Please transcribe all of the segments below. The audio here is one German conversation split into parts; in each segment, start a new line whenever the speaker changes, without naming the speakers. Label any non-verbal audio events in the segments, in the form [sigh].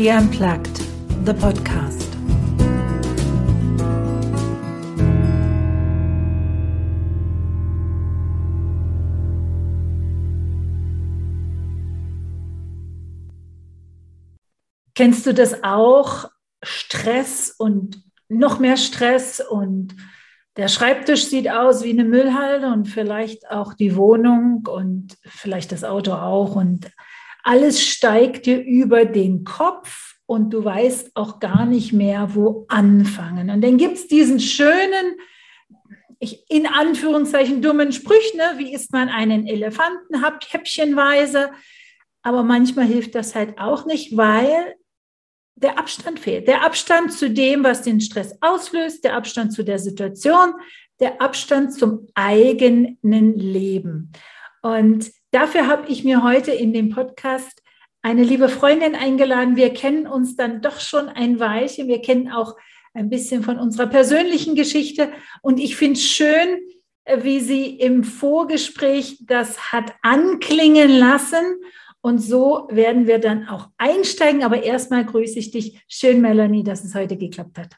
Tea Unplugged, the podcast. Kennst du das auch? Stress und noch mehr Stress und der Schreibtisch sieht aus wie eine Müllhalde und vielleicht auch die Wohnung und vielleicht das Auto auch und alles steigt dir über den Kopf und du weißt auch gar nicht mehr, wo anfangen. Und dann gibt es diesen schönen, ich, in Anführungszeichen dummen Sprüch, ne? wie isst man einen Elefanten, häppchenweise. Aber manchmal hilft das halt auch nicht, weil der Abstand fehlt. Der Abstand zu dem, was den Stress auslöst, der Abstand zu der Situation, der Abstand zum eigenen Leben. Und dafür habe ich mir heute in dem Podcast eine liebe Freundin eingeladen. Wir kennen uns dann doch schon ein Weilchen. Wir kennen auch ein bisschen von unserer persönlichen Geschichte. Und ich finde es schön, wie sie im Vorgespräch das hat anklingen lassen. Und so werden wir dann auch einsteigen. Aber erstmal grüße ich dich. Schön, Melanie, dass es heute geklappt hat.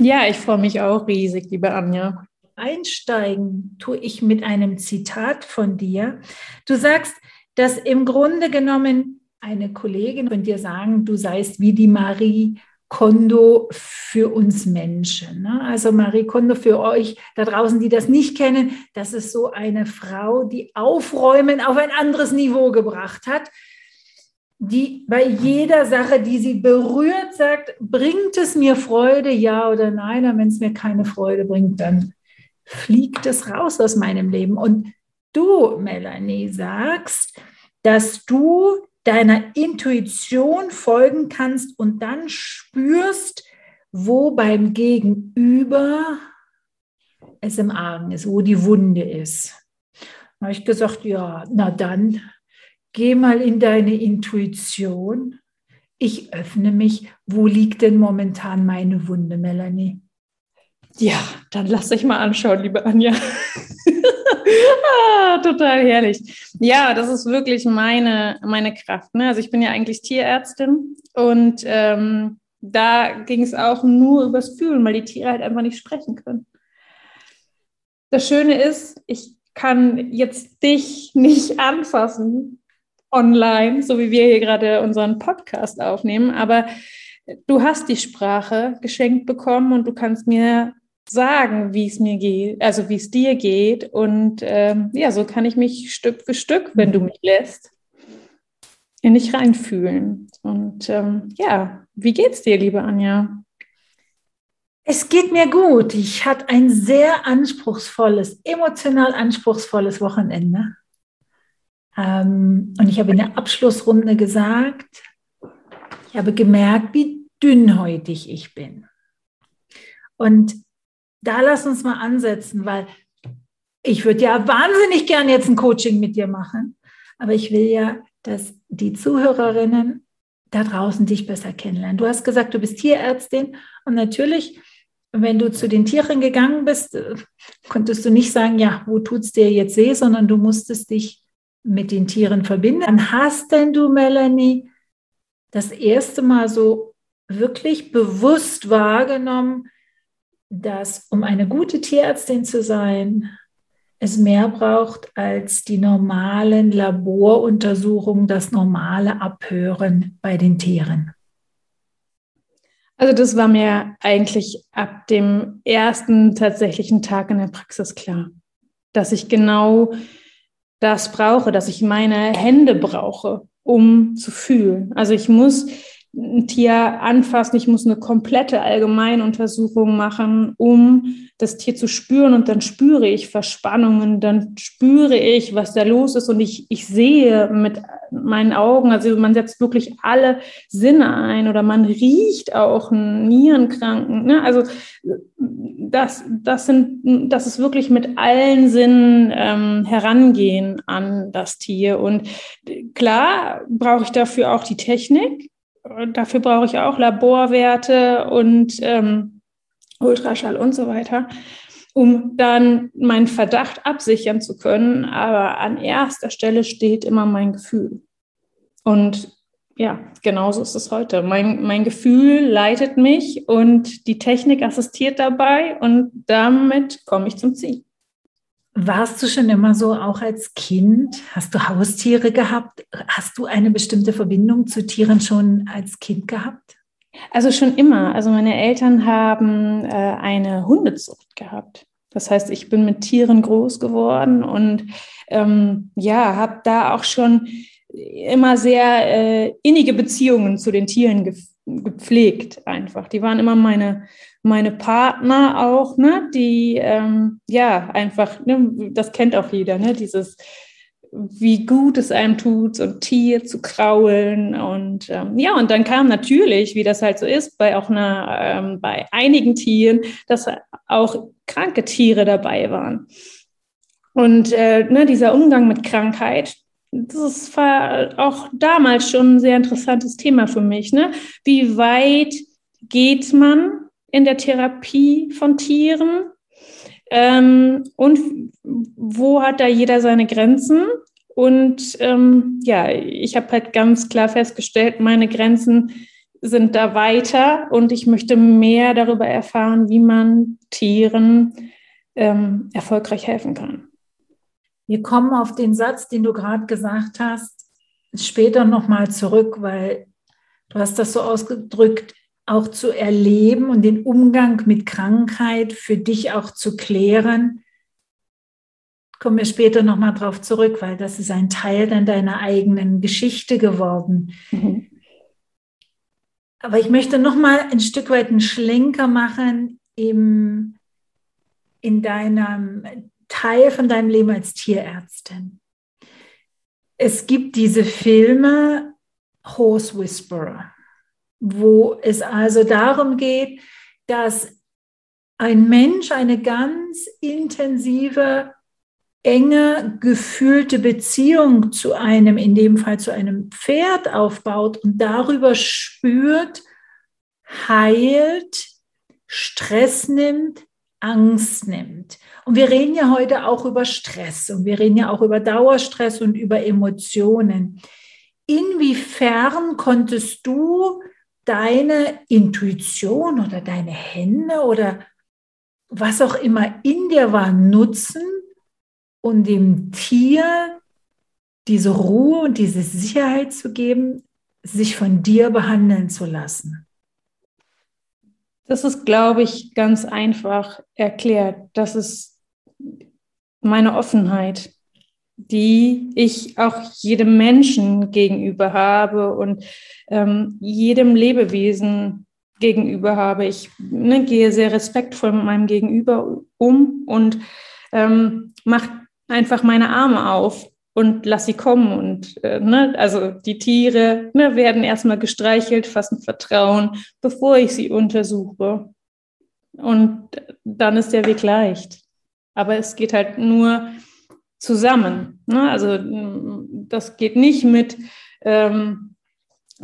Ja, ich freue mich auch riesig, liebe Anja.
Einsteigen tue ich mit einem Zitat von dir. Du sagst, dass im Grunde genommen eine Kollegin von dir sagen, du seist wie die Marie Kondo für uns Menschen. Ne? Also Marie Kondo für euch da draußen, die das nicht kennen, das ist so eine Frau, die Aufräumen auf ein anderes Niveau gebracht hat, die bei jeder Sache, die sie berührt, sagt, bringt es mir Freude, ja oder nein? Und wenn es mir keine Freude bringt, dann fliegt es raus aus meinem Leben. Und du, Melanie, sagst, dass du deiner Intuition folgen kannst und dann spürst, wo beim Gegenüber es im Argen ist, wo die Wunde ist. Da habe ich gesagt, ja, na dann geh mal in deine Intuition. Ich öffne mich. Wo liegt denn momentan meine Wunde, Melanie?
Ja, dann lass dich mal anschauen, liebe Anja. [laughs] ah, total herrlich. Ja, das ist wirklich meine, meine Kraft. Ne? Also ich bin ja eigentlich Tierärztin und ähm, da ging es auch nur übers Fühlen, weil die Tiere halt einfach nicht sprechen können. Das Schöne ist, ich kann jetzt dich nicht anfassen online, so wie wir hier gerade unseren Podcast aufnehmen, aber du hast die Sprache geschenkt bekommen und du kannst mir sagen, wie es mir geht, also wie es dir geht. Und ähm, ja, so kann ich mich Stück für Stück, wenn du mich lässt, in dich reinfühlen. Und ähm, ja, wie geht's dir, liebe Anja?
Es geht mir gut. Ich hatte ein sehr anspruchsvolles, emotional anspruchsvolles Wochenende. Ähm, und ich habe in der Abschlussrunde gesagt, ich habe gemerkt, wie dünnhäutig ich bin. Und da lass uns mal ansetzen, weil ich würde ja wahnsinnig gern jetzt ein Coaching mit dir machen, aber ich will ja, dass die Zuhörerinnen da draußen dich besser kennenlernen. Du hast gesagt, du bist Tierärztin und natürlich, wenn du zu den Tieren gegangen bist, äh, konntest du nicht sagen, ja, wo tut es dir jetzt weh, sondern du musstest dich mit den Tieren verbinden. Dann hast denn du, Melanie, das erste Mal so wirklich bewusst wahrgenommen, dass um eine gute Tierärztin zu sein, es mehr braucht als die normalen Laboruntersuchungen, das normale Abhören bei den Tieren.
Also das war mir eigentlich ab dem ersten tatsächlichen Tag in der Praxis klar, dass ich genau das brauche, dass ich meine Hände brauche, um zu fühlen. Also ich muss ein Tier anfassen, ich muss eine komplette Allgemeinuntersuchung machen, um das Tier zu spüren. Und dann spüre ich Verspannungen, dann spüre ich, was da los ist. Und ich, ich sehe mit meinen Augen, also man setzt wirklich alle Sinne ein oder man riecht auch einen Nierenkranken. Ne? Also das, das, sind, das ist wirklich mit allen Sinnen ähm, herangehen an das Tier. Und klar brauche ich dafür auch die Technik, dafür brauche ich auch Laborwerte und ähm, Ultraschall und so weiter, um dann meinen Verdacht absichern zu können. Aber an erster Stelle steht immer mein Gefühl. Und ja, genauso ist es heute. Mein, mein Gefühl leitet mich und die Technik assistiert dabei und damit komme ich zum Ziel.
Warst du schon immer so, auch als Kind? Hast du Haustiere gehabt? Hast du eine bestimmte Verbindung zu Tieren schon als Kind gehabt?
Also schon immer. Also meine Eltern haben äh, eine Hundezucht gehabt. Das heißt, ich bin mit Tieren groß geworden und ähm, ja, habe da auch schon immer sehr äh, innige Beziehungen zu den Tieren ge gepflegt einfach. Die waren immer meine, meine Partner auch, ne? die ähm, ja einfach, ne? das kennt auch jeder, ne? dieses wie gut es einem tut, so ein Tier zu kraulen. Und ähm, ja, und dann kam natürlich, wie das halt so ist, bei auch einer, ähm, bei einigen Tieren, dass auch kranke Tiere dabei waren. Und äh, ne, dieser Umgang mit Krankheit, das war auch damals schon ein sehr interessantes Thema für mich. Ne? Wie weit geht man in der Therapie von Tieren? Ähm, und wo hat da jeder seine Grenzen? Und ähm, ja, ich habe halt ganz klar festgestellt, meine Grenzen sind da weiter und ich möchte mehr darüber erfahren, wie man Tieren ähm, erfolgreich helfen kann.
Wir kommen auf den Satz, den du gerade gesagt hast, später nochmal zurück, weil du hast das so ausgedrückt, auch zu erleben und den Umgang mit Krankheit für dich auch zu klären. Kommen wir später nochmal drauf zurück, weil das ist ein Teil dann deiner eigenen Geschichte geworden. Mhm. Aber ich möchte nochmal ein Stück weit einen Schlenker machen im, in deinem Teil von deinem Leben als Tierärztin. Es gibt diese Filme Horse Whisperer, wo es also darum geht, dass ein Mensch eine ganz intensive, enge, gefühlte Beziehung zu einem, in dem Fall zu einem Pferd aufbaut und darüber spürt, heilt, Stress nimmt, Angst nimmt. Und wir reden ja heute auch über Stress und wir reden ja auch über Dauerstress und über Emotionen. Inwiefern konntest du deine Intuition oder deine Hände oder was auch immer in dir war nutzen, um dem Tier diese Ruhe und diese Sicherheit zu geben, sich von dir behandeln zu lassen?
Das ist, glaube ich, ganz einfach erklärt. Das ist meine Offenheit, die ich auch jedem Menschen gegenüber habe und ähm, jedem Lebewesen gegenüber habe. Ich ne, gehe sehr respektvoll mit meinem Gegenüber um und ähm, mache einfach meine Arme auf und lass sie kommen. Und äh, ne, also die Tiere ne, werden erstmal gestreichelt, fassen Vertrauen, bevor ich sie untersuche. Und dann ist der Weg leicht. Aber es geht halt nur zusammen. Ne? Also das geht nicht mit, ähm,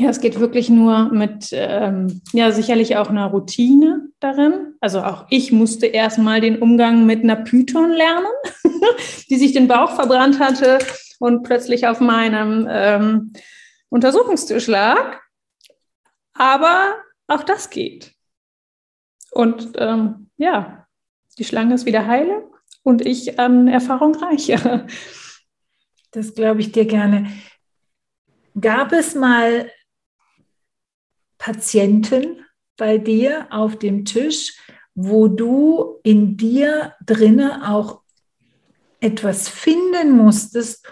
ja, es geht wirklich nur mit, ähm, ja, sicherlich auch einer Routine darin. Also auch ich musste erstmal den Umgang mit einer Python lernen, [laughs] die sich den Bauch verbrannt hatte und plötzlich auf meinem ähm, Untersuchungstisch lag. Aber auch das geht. Und ähm, ja, die Schlange ist wieder heile und ich an Erfahrung reiche.
Das glaube ich dir gerne. Gab es mal Patienten bei dir auf dem Tisch, wo du in dir drinne auch etwas finden musstest,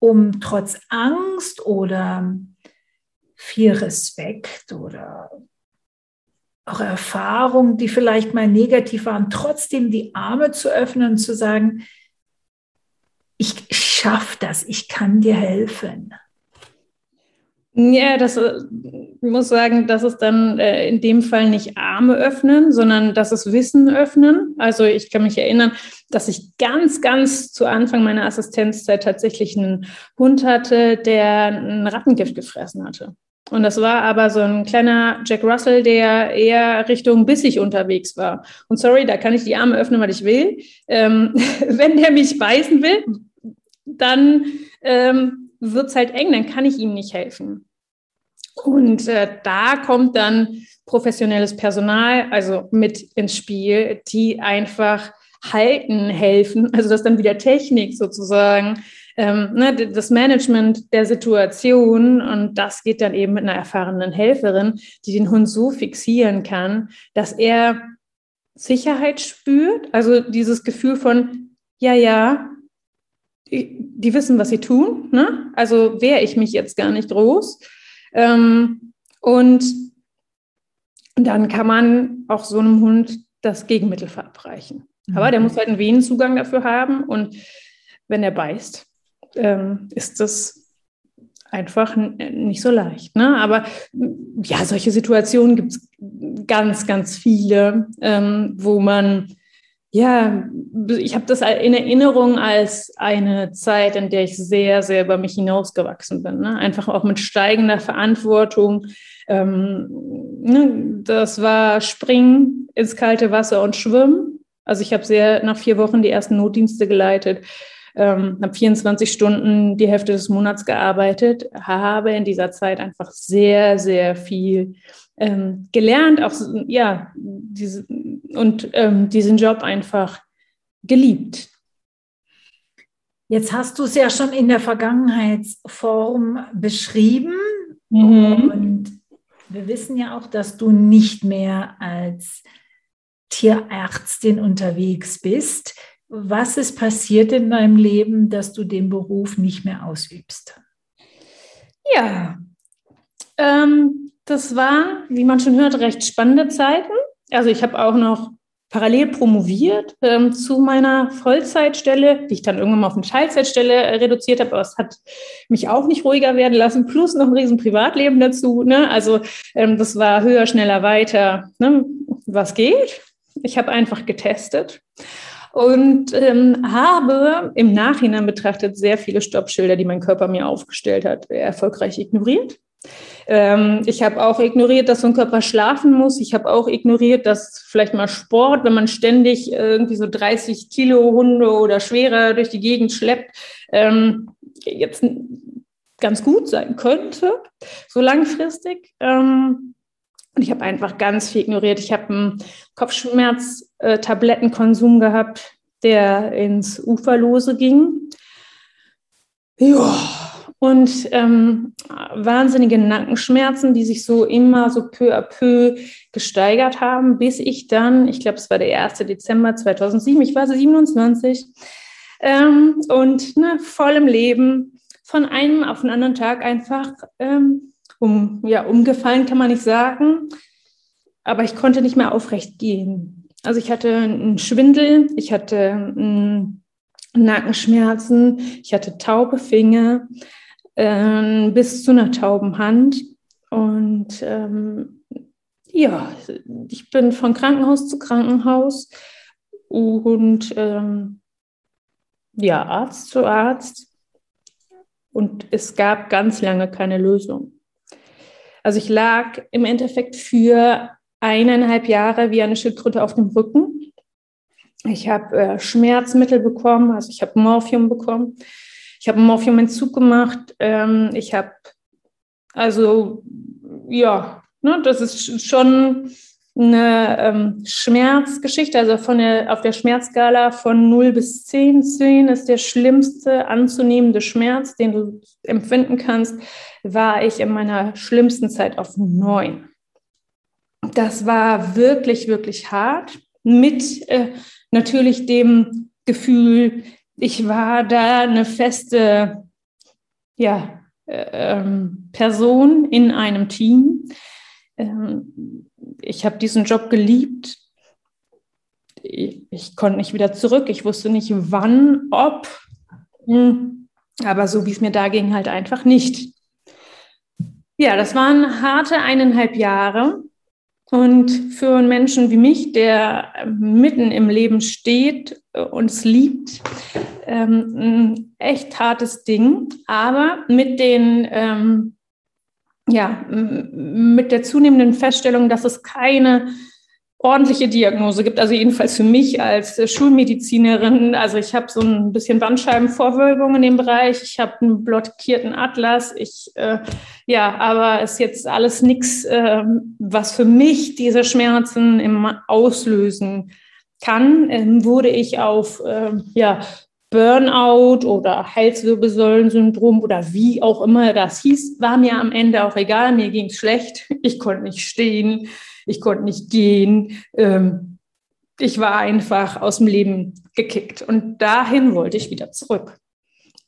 um trotz Angst oder viel Respekt oder auch Erfahrungen, die vielleicht mal negativ waren, trotzdem die Arme zu öffnen und zu sagen, ich schaffe das, ich kann dir helfen.
Ja, das ich äh, muss sagen, das ist dann äh, in dem Fall nicht Arme öffnen, sondern das ist Wissen öffnen. Also ich kann mich erinnern, dass ich ganz, ganz zu Anfang meiner Assistenzzeit tatsächlich einen Hund hatte, der ein Rattengift gefressen hatte. Und das war aber so ein kleiner Jack Russell, der eher Richtung bissig unterwegs war. Und sorry, da kann ich die Arme öffnen, weil ich will. Ähm, [laughs] wenn der mich beißen will, dann ähm, wird es halt eng, dann kann ich ihm nicht helfen. Und äh, da kommt dann professionelles Personal, also mit ins Spiel, die einfach halten helfen, also das dann wieder Technik sozusagen, ähm, ne, das Management der Situation und das geht dann eben mit einer erfahrenen Helferin, die den Hund so fixieren kann, dass er Sicherheit spürt, also dieses Gefühl von, ja, ja, die, wissen, was sie tun, ne? also wehre ich mich jetzt gar nicht groß. Ähm, und dann kann man auch so einem Hund das Gegenmittel verabreichen. Aber der muss halt einen Venenzugang dafür haben und wenn er beißt, ähm, ist das einfach nicht so leicht. Ne? Aber ja, solche Situationen gibt es ganz, ganz viele, ähm, wo man, ja, ich habe das in Erinnerung als eine Zeit, in der ich sehr, sehr über mich hinausgewachsen bin. Ne? Einfach auch mit steigender Verantwortung. Ähm, ne? Das war Springen ins kalte Wasser und Schwimmen. Also ich habe sehr nach vier Wochen die ersten Notdienste geleitet ähm, habe 24 Stunden die Hälfte des Monats gearbeitet, habe in dieser Zeit einfach sehr, sehr viel ähm, gelernt, auch ja, diese, und ähm, diesen Job einfach geliebt.
Jetzt hast du es ja schon in der Vergangenheitsform beschrieben mhm. und wir wissen ja auch, dass du nicht mehr als Tierärztin unterwegs bist was ist passiert in deinem Leben, dass du den Beruf nicht mehr ausübst?
Ja, ähm, das war, wie man schon hört, recht spannende Zeiten. Also ich habe auch noch parallel promoviert ähm, zu meiner Vollzeitstelle, die ich dann irgendwann mal auf eine Teilzeitstelle äh, reduziert habe, aber es hat mich auch nicht ruhiger werden lassen, plus noch ein riesen Privatleben dazu. Ne? Also ähm, das war höher, schneller, weiter. Ne? Was geht? Ich habe einfach getestet und ähm, habe im Nachhinein betrachtet sehr viele Stoppschilder, die mein Körper mir aufgestellt hat, erfolgreich ignoriert. Ähm, ich habe auch ignoriert, dass so ein Körper schlafen muss. Ich habe auch ignoriert, dass vielleicht mal Sport, wenn man ständig irgendwie so 30 Kilo Hunde oder schwerer durch die Gegend schleppt, ähm, jetzt ganz gut sein könnte, so langfristig. Ähm, und ich habe einfach ganz viel ignoriert. Ich habe einen Kopfschmerztablettenkonsum gehabt, der ins Uferlose ging. Ja, und ähm, wahnsinnige Nackenschmerzen, die sich so immer so peu à peu gesteigert haben, bis ich dann, ich glaube, es war der 1. Dezember 2007, ich war 27 ähm, und ne, voll im Leben von einem auf den anderen Tag einfach ähm, um, ja, umgefallen kann man nicht sagen, aber ich konnte nicht mehr aufrecht gehen. Also ich hatte einen Schwindel, ich hatte Nackenschmerzen, ich hatte taube Finger äh, bis zu einer tauben Hand. Und ähm, ja, ich bin von Krankenhaus zu Krankenhaus und ähm, ja, Arzt zu Arzt. Und es gab ganz lange keine Lösung. Also ich lag im Endeffekt für eineinhalb Jahre wie eine Schildkröte auf dem Rücken. Ich habe äh, Schmerzmittel bekommen, also ich habe Morphium bekommen. Ich habe einen Morphiumentzug gemacht. Ähm, ich habe, also ja, ne, das ist schon eine ähm, Schmerzgeschichte, also von der, auf der Schmerzskala von 0 bis 10. 10 ist der schlimmste anzunehmende Schmerz, den du empfinden kannst, war ich in meiner schlimmsten Zeit auf 9. Das war wirklich, wirklich hart mit äh, natürlich dem Gefühl, ich war da eine feste ja, äh, ähm, Person in einem Team. Ähm, ich habe diesen Job geliebt. Ich, ich, konnte nicht wieder zurück. Ich wusste nicht, wann, ob. Hm. Aber so wie es mir da ging, halt einfach nicht. Ja, das waren harte eineinhalb Jahre. Und für einen Menschen wie mich, der mitten im Leben steht und es liebt, ähm, ein echt hartes Ding. Aber mit den ähm, ja, mit der zunehmenden Feststellung, dass es keine ordentliche Diagnose gibt. Also jedenfalls für mich als Schulmedizinerin. Also ich habe so ein bisschen Bandscheibenvorwölbung in dem Bereich. Ich habe einen blockierten Atlas. Ich äh, ja, aber ist jetzt alles nichts, äh, was für mich diese Schmerzen immer auslösen kann. Ähm, wurde ich auf äh, ja Burnout oder Halswirbelsäulensyndrom oder wie auch immer das hieß, war mir am Ende auch egal. Mir ging es schlecht. Ich konnte nicht stehen ich konnte nicht gehen. Ähm, ich war einfach aus dem Leben gekickt. Und dahin wollte ich wieder zurück.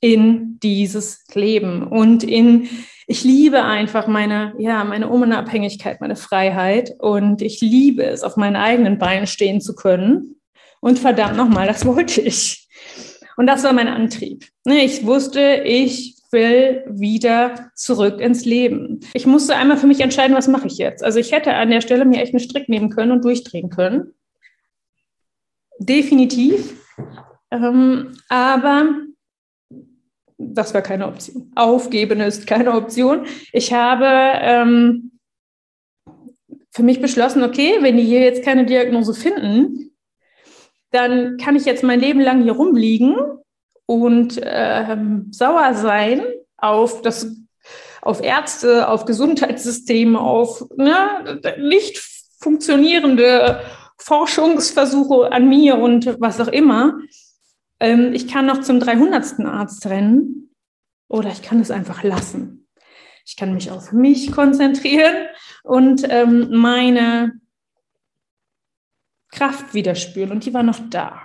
In dieses Leben und in, ich liebe einfach meine, ja, meine Unabhängigkeit, meine Freiheit. Und ich liebe es, auf meinen eigenen Beinen stehen zu können. Und verdammt nochmal, das [laughs] wollte ich. Und das war mein Antrieb. Ne, ich wusste, ich will wieder zurück ins Leben. Ich musste einmal für mich entscheiden, was mache ich jetzt. Also ich hätte an der Stelle mir echt einen Strick nehmen können und durchdrehen können. Definitiv. Ähm, aber das war keine Option. Aufgeben ist keine Option. Ich habe ähm, für mich beschlossen, okay, wenn die hier jetzt keine Diagnose finden, dann kann ich jetzt mein Leben lang hier rumliegen und ähm, sauer sein auf das auf Ärzte, auf Gesundheitssysteme, auf ne, nicht funktionierende Forschungsversuche an mir und was auch immer. Ähm, ich kann noch zum 300. Arzt rennen oder ich kann es einfach lassen. Ich kann mich auf mich konzentrieren und ähm, meine Kraft wieder spüren und die war noch da.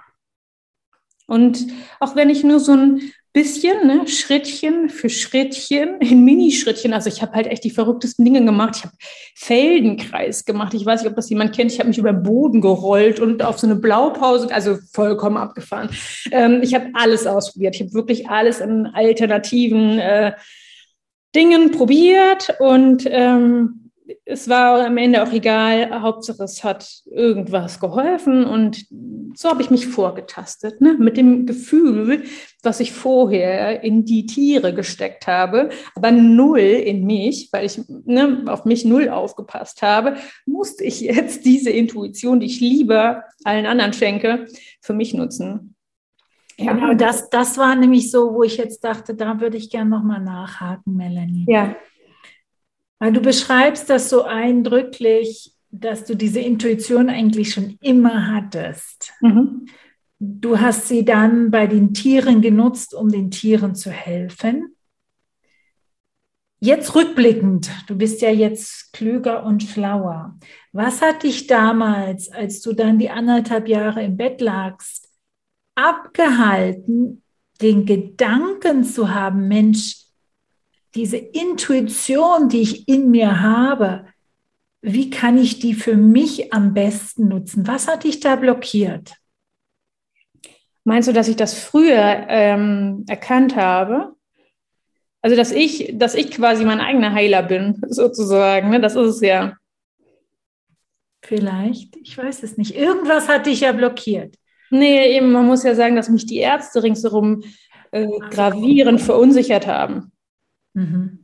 Und auch wenn ich nur so ein bisschen, ne, Schrittchen für Schrittchen, [laughs] in Minischrittchen, also ich habe halt echt die verrücktesten Dinge gemacht. Ich habe Feldenkreis gemacht. Ich weiß nicht, ob das jemand kennt. Ich habe mich über den Boden gerollt und auf so eine Blaupause, also vollkommen abgefahren. Ähm, ich habe alles ausprobiert. Ich habe wirklich alles in alternativen äh, Dingen probiert und ähm, es war am Ende auch egal, Hauptsache es hat irgendwas geholfen und so habe ich mich vorgetastet, ne? mit dem Gefühl, was ich vorher in die Tiere gesteckt habe, aber null in mich, weil ich ne, auf mich null aufgepasst habe, musste ich jetzt [laughs] diese Intuition, die ich lieber allen anderen schenke, für mich nutzen.
Ja. Genau, das, das war nämlich so, wo ich jetzt dachte, da würde ich gerne nochmal nachhaken, Melanie.
Ja.
Weil du beschreibst das so eindrücklich, dass du diese Intuition eigentlich schon immer hattest. Mhm. Du hast sie dann bei den Tieren genutzt, um den Tieren zu helfen. Jetzt rückblickend, du bist ja jetzt klüger und schlauer. Was hat dich damals, als du dann die anderthalb Jahre im Bett lagst, abgehalten, den Gedanken zu haben, Mensch, diese Intuition, die ich in mir habe, wie kann ich die für mich am besten nutzen? Was hat dich da blockiert?
Meinst du, dass ich das früher ähm, erkannt habe? Also, dass ich, dass ich quasi mein eigener Heiler bin, [laughs] sozusagen. Ne? Das ist es ja.
Vielleicht, ich weiß es nicht. Irgendwas hat dich ja blockiert.
Nee, eben, man muss ja sagen, dass mich die Ärzte ringsherum äh, gravierend verunsichert haben. Mhm.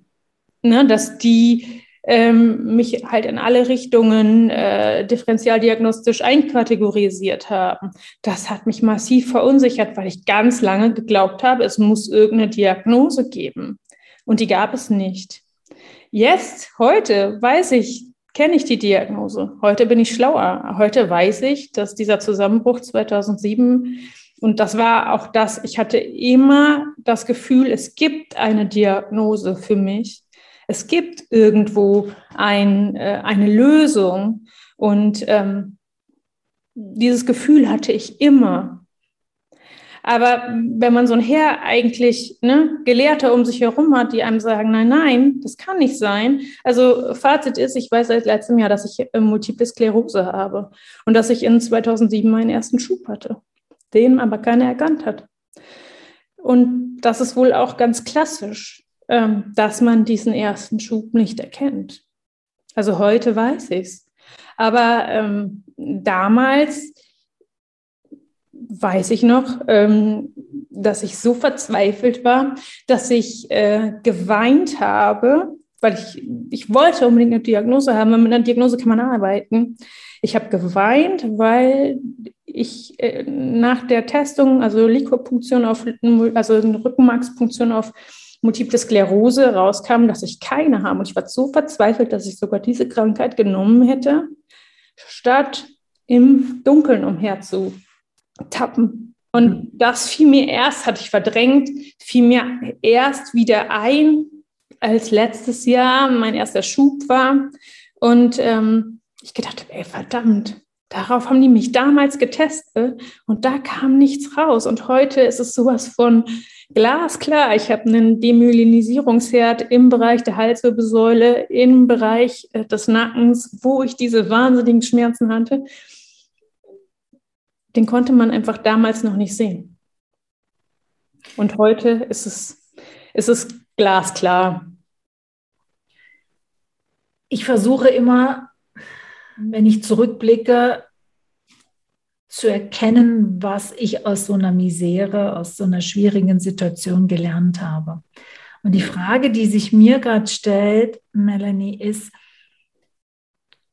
Ne, dass die ähm, mich halt in alle Richtungen äh, differentialdiagnostisch einkategorisiert haben. Das hat mich massiv verunsichert, weil ich ganz lange geglaubt habe, es muss irgendeine Diagnose geben. Und die gab es nicht. Jetzt, heute, weiß ich, kenne ich die Diagnose. Heute bin ich schlauer. Heute weiß ich, dass dieser Zusammenbruch 2007 und das war auch das, ich hatte immer das Gefühl, es gibt eine Diagnose für mich. Es gibt irgendwo ein, äh, eine Lösung. Und ähm, dieses Gefühl hatte ich immer. Aber wenn man so ein Herr eigentlich ne, Gelehrte um sich herum hat, die einem sagen, nein, nein, das kann nicht sein. Also Fazit ist, ich weiß seit letztem Jahr, dass ich äh, Multiple Sklerose habe und dass ich in 2007 meinen ersten Schub hatte den aber keiner erkannt hat. Und das ist wohl auch ganz klassisch, ähm, dass man diesen ersten Schub nicht erkennt. Also heute weiß ich es. Aber ähm, damals weiß ich noch, ähm, dass ich so verzweifelt war, dass ich äh, geweint habe, weil ich, ich wollte unbedingt eine Diagnose haben, weil mit einer Diagnose kann man arbeiten. Ich habe geweint, weil ich äh, nach der Testung, also Likopunktion auf, also eine Rückenmarkspunktion auf Multiple Sklerose rauskam, dass ich keine habe. Und ich war so verzweifelt, dass ich sogar diese Krankheit genommen hätte, statt im Dunkeln umherzutappen. Und das fiel mir erst, hatte ich verdrängt, fiel mir erst wieder ein, als letztes Jahr mein erster Schub war. Und ähm, ich gedacht habe, ey, verdammt, darauf haben die mich damals getestet und da kam nichts raus. Und heute ist es sowas von glasklar. Ich habe einen Demyelinisierungsherd im Bereich der Halswirbelsäule, im Bereich äh, des Nackens, wo ich diese wahnsinnigen Schmerzen hatte. Den konnte man einfach damals noch nicht sehen. Und heute ist es, ist es glasklar.
Ich versuche immer, wenn ich zurückblicke, zu erkennen, was ich aus so einer Misere, aus so einer schwierigen Situation gelernt habe. Und die Frage, die sich mir gerade stellt, Melanie, ist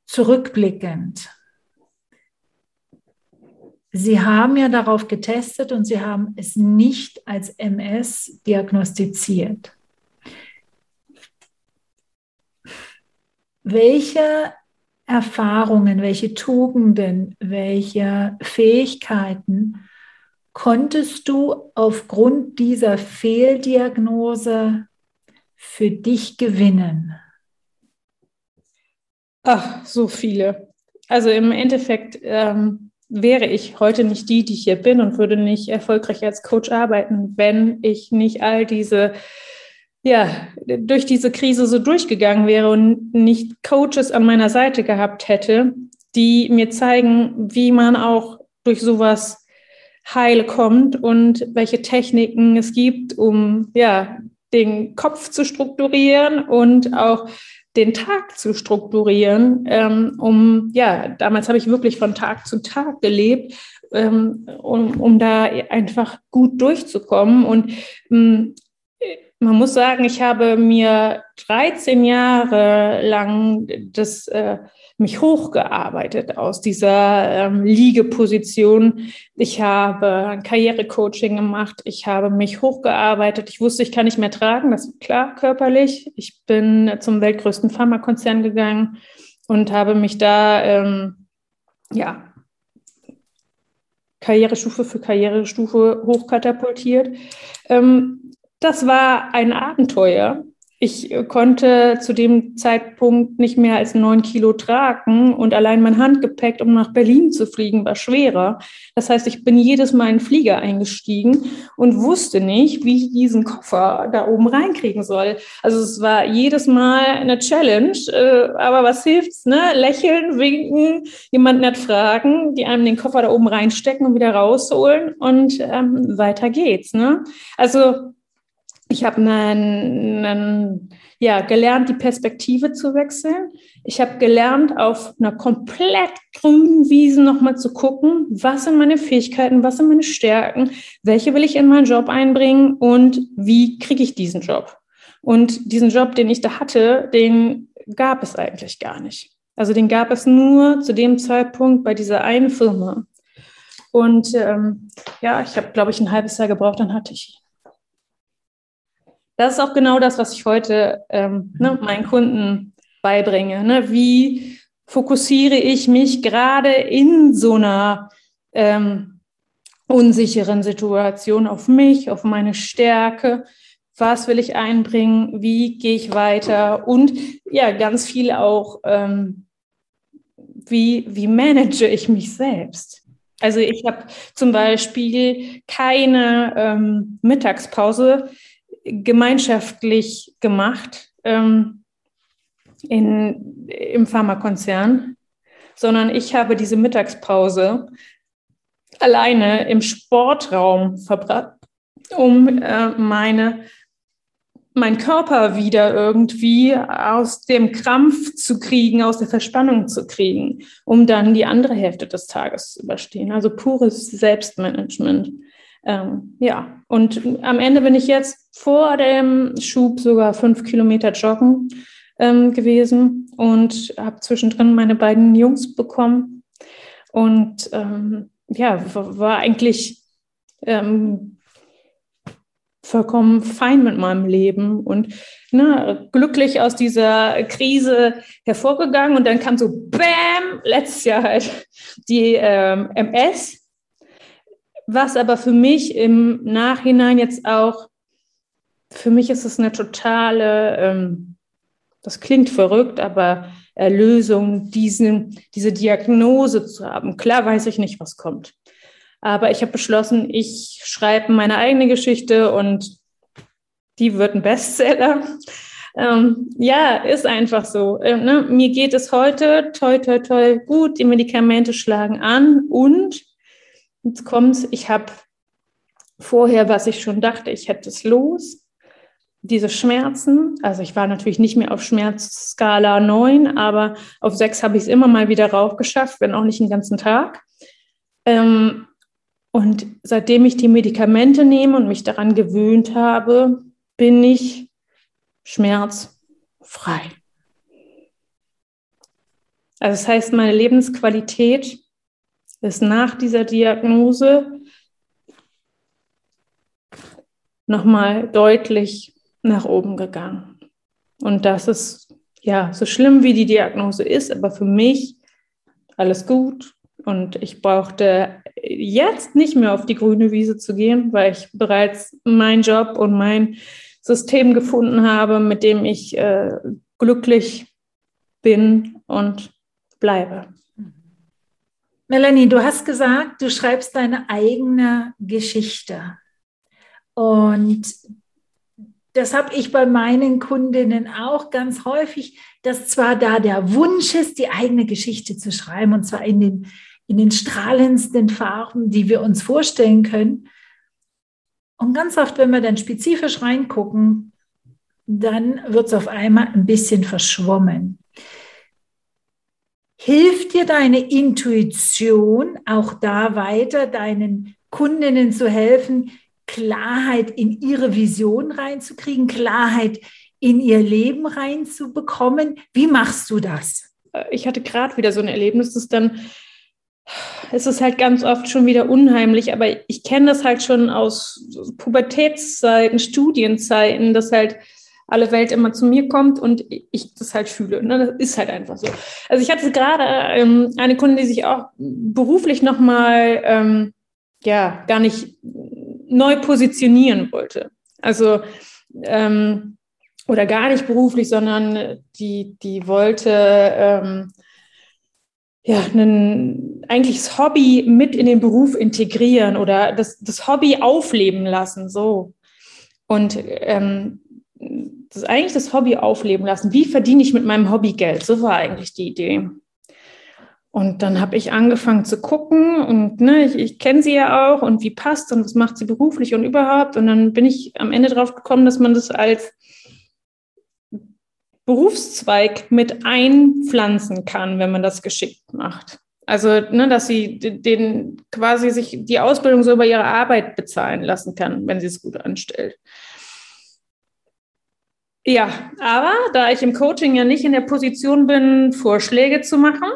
zurückblickend. Sie haben ja darauf getestet und Sie haben es nicht als MS diagnostiziert. Welche Erfahrungen, welche Tugenden, welche Fähigkeiten konntest du aufgrund dieser Fehldiagnose für dich gewinnen?
Ach, so viele. Also im Endeffekt ähm, wäre ich heute nicht die, die ich hier bin und würde nicht erfolgreich als Coach arbeiten, wenn ich nicht all diese ja, durch diese Krise so durchgegangen wäre und nicht Coaches an meiner Seite gehabt hätte, die mir zeigen, wie man auch durch sowas heil kommt und welche Techniken es gibt, um ja, den Kopf zu strukturieren und auch den Tag zu strukturieren, ähm, um, ja, damals habe ich wirklich von Tag zu Tag gelebt, ähm, um, um da einfach gut durchzukommen. Und ähm, man muss sagen, ich habe mir 13 Jahre lang das, äh, mich hochgearbeitet aus dieser ähm, Liegeposition. Ich habe ein Karrierecoaching gemacht. Ich habe mich hochgearbeitet. Ich wusste, ich kann nicht mehr tragen. Das ist klar körperlich. Ich bin zum weltgrößten Pharmakonzern gegangen und habe mich da, ähm, ja, Karrierestufe für Karrierestufe hochkatapultiert. Ähm, das war ein Abenteuer. Ich konnte zu dem Zeitpunkt nicht mehr als neun Kilo tragen und allein mein Handgepäck, um nach Berlin zu fliegen, war schwerer. Das heißt, ich bin jedes Mal in den Flieger eingestiegen und wusste nicht, wie ich diesen Koffer da oben reinkriegen soll. Also es war jedes Mal eine Challenge, äh, aber was hilft's, ne? Lächeln, winken, jemanden nicht fragen, die einem den Koffer da oben reinstecken und wieder rausholen und ähm, weiter geht's, ne? Also ich habe ja, gelernt, die Perspektive zu wechseln. Ich habe gelernt, auf einer komplett grünen Wiese nochmal zu gucken, was sind meine Fähigkeiten, was sind meine Stärken, welche will ich in meinen Job einbringen und wie kriege ich diesen Job. Und diesen Job, den ich da hatte, den gab es eigentlich gar nicht. Also den gab es nur zu dem Zeitpunkt bei dieser einen Firma. Und ähm, ja, ich habe, glaube ich, ein halbes Jahr gebraucht, dann hatte ich ihn das ist auch genau das, was ich heute ähm, ne, meinen Kunden beibringe. Ne? Wie fokussiere ich mich gerade in so einer ähm, unsicheren Situation auf mich, auf meine Stärke? Was will ich einbringen? Wie gehe ich weiter? Und ja, ganz viel auch, ähm, wie, wie manage ich mich selbst? Also ich habe zum Beispiel keine ähm, Mittagspause, gemeinschaftlich gemacht ähm, in, im Pharmakonzern, sondern ich habe diese Mittagspause alleine im Sportraum verbracht, um äh, meine mein Körper wieder irgendwie aus dem Krampf zu kriegen, aus der Verspannung zu kriegen, um dann die andere Hälfte des Tages zu überstehen. Also pures Selbstmanagement. Ähm, ja, und am Ende bin ich jetzt vor dem Schub sogar fünf Kilometer joggen. ähm, gewesen und habe zwischendrin meine beiden Jungs bekommen. Und ähm, ja, war eigentlich ähm, vollkommen fein mit meinem Leben und ne, glücklich aus dieser Krise hervorgegangen. Und dann kam so, bam, letztes Jahr halt die ähm, MS, was aber für mich im Nachhinein jetzt auch, für mich ist es eine totale, ähm, das klingt verrückt, aber Erlösung, diesen, diese Diagnose zu haben. Klar weiß ich nicht, was kommt. Aber ich habe beschlossen, ich schreibe meine eigene Geschichte und die wird ein Bestseller. Ähm, ja, ist einfach so. Ähm, ne? Mir geht es heute toi, toi, toi gut. Die Medikamente schlagen an und jetzt kommt's. Ich habe vorher, was ich schon dachte, ich hätte es los. Diese Schmerzen, also ich war natürlich nicht mehr auf Schmerzskala 9, aber auf 6 habe ich es immer mal wieder raufgeschafft, wenn auch nicht den ganzen Tag. Ähm, und seitdem ich die Medikamente nehme und mich daran gewöhnt habe, bin ich schmerzfrei. Also das heißt, meine Lebensqualität ist nach dieser Diagnose nochmal deutlich nach oben gegangen. Und das ist ja so schlimm, wie die Diagnose ist, aber für mich alles gut, und ich brauchte jetzt nicht mehr auf die grüne Wiese zu gehen, weil ich bereits meinen Job und mein System gefunden habe, mit dem ich äh, glücklich bin und bleibe.
Melanie, du hast gesagt, du schreibst deine eigene Geschichte. Und das habe ich bei meinen Kundinnen auch ganz häufig, dass zwar da der Wunsch ist, die eigene Geschichte zu schreiben, und zwar in den in den strahlendsten Farben, die wir uns vorstellen können. Und ganz oft, wenn wir dann spezifisch reingucken, dann wird es auf einmal ein bisschen verschwommen. Hilft dir deine Intuition auch da weiter, deinen Kundinnen zu helfen, Klarheit in ihre Vision reinzukriegen, Klarheit in ihr Leben reinzubekommen? Wie machst du das?
Ich hatte gerade wieder so ein Erlebnis, das dann es ist halt ganz oft schon wieder unheimlich, aber ich kenne das halt schon aus Pubertätszeiten, Studienzeiten, dass halt alle Welt immer zu mir kommt und ich das halt fühle. Ne? Das ist halt einfach so. Also ich hatte gerade ähm, eine Kundin, die sich auch beruflich nochmal ähm, ja gar nicht neu positionieren wollte. Also ähm, oder gar nicht beruflich, sondern die, die wollte ähm, ja, ein eigentliches Hobby mit in den Beruf integrieren oder das, das Hobby aufleben lassen, so. Und ähm, das eigentlich das Hobby aufleben lassen. Wie verdiene ich mit meinem Hobby Geld? So war eigentlich die Idee. Und dann habe ich angefangen zu gucken und ne, ich, ich kenne sie ja auch und wie passt und was macht sie beruflich und überhaupt. Und dann bin ich am Ende drauf gekommen, dass man das als Berufszweig mit einpflanzen kann, wenn man das geschickt macht. Also, ne, dass sie den quasi sich die Ausbildung so über ihre Arbeit bezahlen lassen kann, wenn sie es gut anstellt. Ja, aber da ich im Coaching ja nicht in der Position bin, Vorschläge zu machen,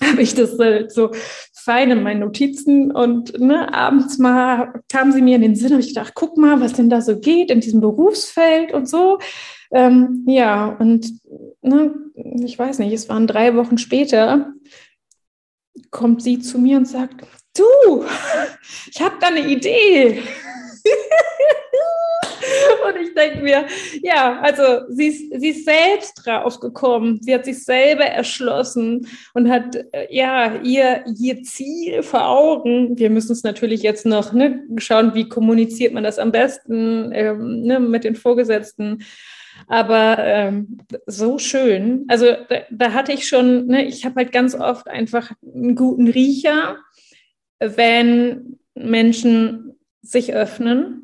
[laughs] habe ich das halt so fein in meinen Notizen und ne, abends mal kamen sie mir in den Sinn und ich dachte, guck mal, was denn da so geht in diesem Berufsfeld und so. Ähm, ja, und ne, ich weiß nicht, es waren drei Wochen später, kommt sie zu mir und sagt, du, [laughs] ich habe da eine Idee. [laughs] [laughs] Und ich denke mir, ja, also sie ist, sie ist selbst draufgekommen. Sie hat sich selber erschlossen und hat äh, ja ihr, ihr Ziel vor Augen. Wir müssen es natürlich jetzt noch ne, schauen, wie kommuniziert man das am besten ähm, ne, mit den Vorgesetzten. Aber ähm, so schön. Also da, da hatte ich schon, ne, ich habe halt ganz oft einfach einen guten Riecher, wenn Menschen sich öffnen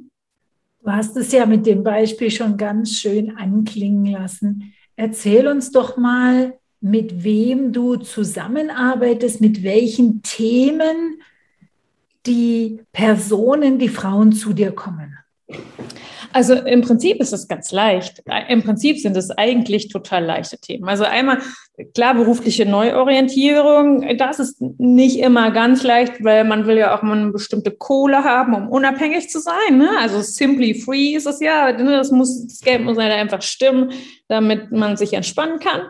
Du hast es ja mit dem Beispiel schon ganz schön anklingen lassen. Erzähl uns doch mal, mit wem du zusammenarbeitest, mit welchen Themen die Personen, die Frauen zu dir kommen.
Also im Prinzip ist es ganz leicht. Im Prinzip sind es eigentlich total leichte Themen. Also einmal klar berufliche Neuorientierung. Das ist nicht immer ganz leicht, weil man will ja auch mal eine bestimmte Kohle haben, um unabhängig zu sein. Ne? Also simply free ist es ja. Ne? Das muss das Geld muss halt einfach stimmen, damit man sich entspannen kann.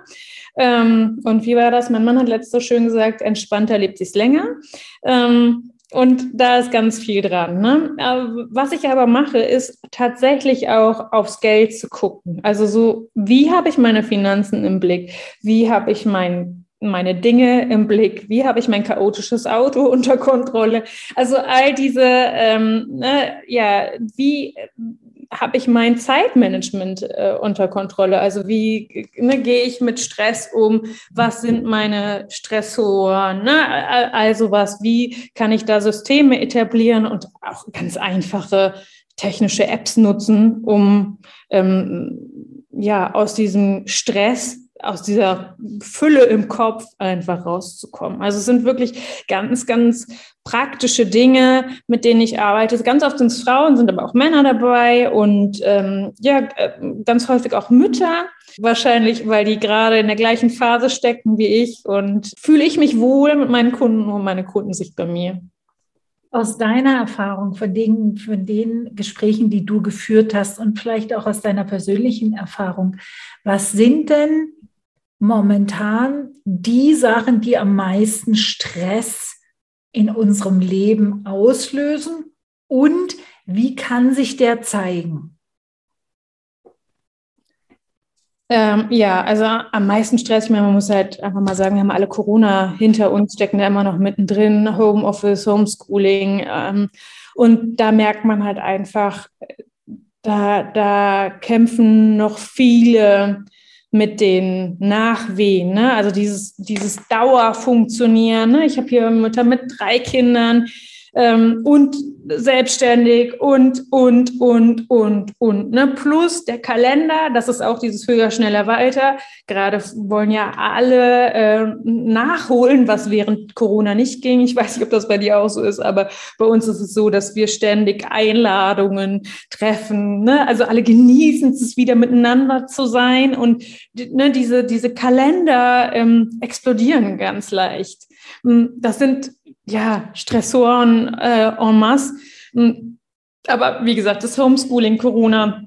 Ähm, und wie war das? Mein Mann hat letztes so schön gesagt: Entspannter lebt sich's länger. Ähm, und da ist ganz viel dran. Ne? Was ich aber mache, ist tatsächlich auch aufs Geld zu gucken. Also so, wie habe ich meine Finanzen im Blick? Wie habe ich mein, meine Dinge im Blick? Wie habe ich mein chaotisches Auto [laughs] unter Kontrolle? Also all diese, ähm, ne, ja, wie habe ich mein Zeitmanagement äh, unter Kontrolle? Also wie ne, gehe ich mit Stress um? Was sind meine Stressoren? Ne? Also was, wie kann ich da Systeme etablieren und auch ganz einfache technische Apps nutzen, um ähm, ja aus diesem Stress aus dieser Fülle im Kopf einfach rauszukommen. Also es sind wirklich ganz, ganz praktische Dinge, mit denen ich arbeite. Ganz oft sind es Frauen, sind aber auch Männer dabei und ähm, ja, äh, ganz häufig auch Mütter. Wahrscheinlich, weil die gerade in der gleichen Phase stecken wie ich und fühle ich mich wohl mit meinen Kunden und meine Kunden sich bei mir.
Aus deiner Erfahrung, von den, von den Gesprächen, die du geführt hast und vielleicht auch aus deiner persönlichen Erfahrung, was sind denn momentan die Sachen, die am meisten Stress in unserem Leben auslösen und wie kann sich der zeigen?
Ähm, ja, also am meisten Stress, ich meine, man muss halt einfach mal sagen, wir haben alle Corona hinter uns, stecken da immer noch mittendrin, Homeoffice, Homeschooling. Ähm, und da merkt man halt einfach, da, da kämpfen noch viele mit den Nachwehen, ne? also dieses, dieses Dauerfunktionieren. Ne? Ich habe hier Mutter mit drei Kindern, ähm, und selbstständig und, und, und, und, und. Ne? Plus der Kalender, das ist auch dieses höher, schneller, weiter. Gerade wollen ja alle äh, nachholen, was während Corona nicht ging. Ich weiß nicht, ob das bei dir auch so ist, aber bei uns ist es so, dass wir ständig Einladungen treffen. Ne? Also alle genießen es wieder miteinander zu sein und ne, diese, diese Kalender ähm, explodieren ganz leicht. Hm, das sind ja, Stressoren äh, en masse. Hm, aber wie gesagt, das Homeschooling, Corona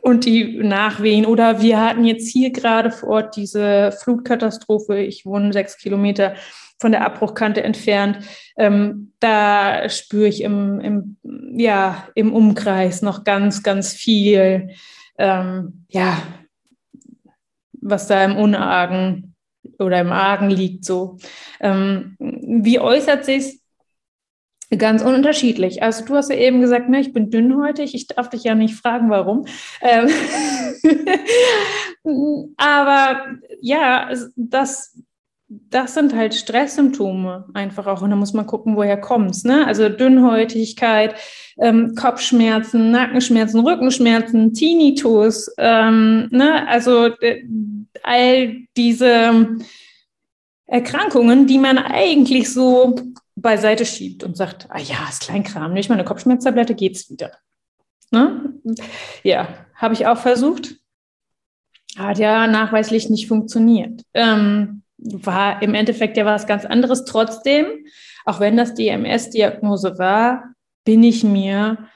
und die Nachwehen. Oder wir hatten jetzt hier gerade vor Ort diese Flutkatastrophe. Ich wohne sechs Kilometer von der Abbruchkante entfernt. Ähm, da spüre ich im, im, ja, im Umkreis noch ganz, ganz viel, ähm, ja, was da im Unargen oder im Argen liegt so. Ähm, wie äußert sich Ganz unterschiedlich. Also du hast ja eben gesagt, ne, ich bin dünnhäutig. Ich darf dich ja nicht fragen, warum. Ähm [laughs] Aber ja, das, das sind halt Stresssymptome einfach auch. Und da muss man gucken, woher kommt's. Ne? Also Dünnhäutigkeit, ähm, Kopfschmerzen, Nackenschmerzen, Rückenschmerzen, Tinnitus. Ähm, ne? Also äh, all diese Erkrankungen, die man eigentlich so beiseite schiebt und sagt, ah ja, ist Kleinkram, nicht mal eine Kopfschmerztablette, geht's wieder. Ne? Ja, habe ich auch versucht. Hat ja nachweislich nicht funktioniert. Ähm, war im Endeffekt ja was ganz anderes. Trotzdem, auch wenn das die MS-Diagnose war, bin ich mir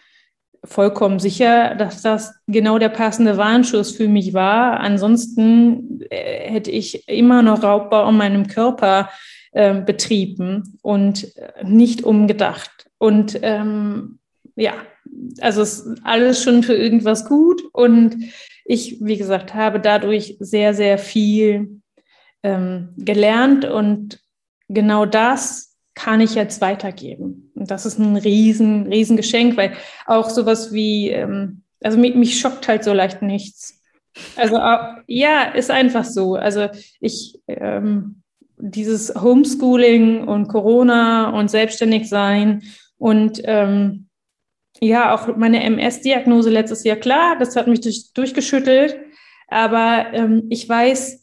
vollkommen sicher, dass das genau der passende Warnschuss für mich war. Ansonsten äh, hätte ich immer noch Raubbau an meinem Körper äh, betrieben und äh, nicht umgedacht. Und ähm, ja, also ist alles schon für irgendwas gut. Und ich, wie gesagt, habe dadurch sehr, sehr viel ähm, gelernt und genau das kann ich jetzt weitergeben. Und das ist ein riesen, riesen Geschenk, weil auch sowas wie, ähm, also mich, mich schockt halt so leicht nichts. Also ja, ist einfach so. Also ich, ähm, dieses Homeschooling und Corona und selbstständig sein und ähm, ja, auch meine MS-Diagnose letztes Jahr, klar, das hat mich durch, durchgeschüttelt, aber ähm, ich weiß,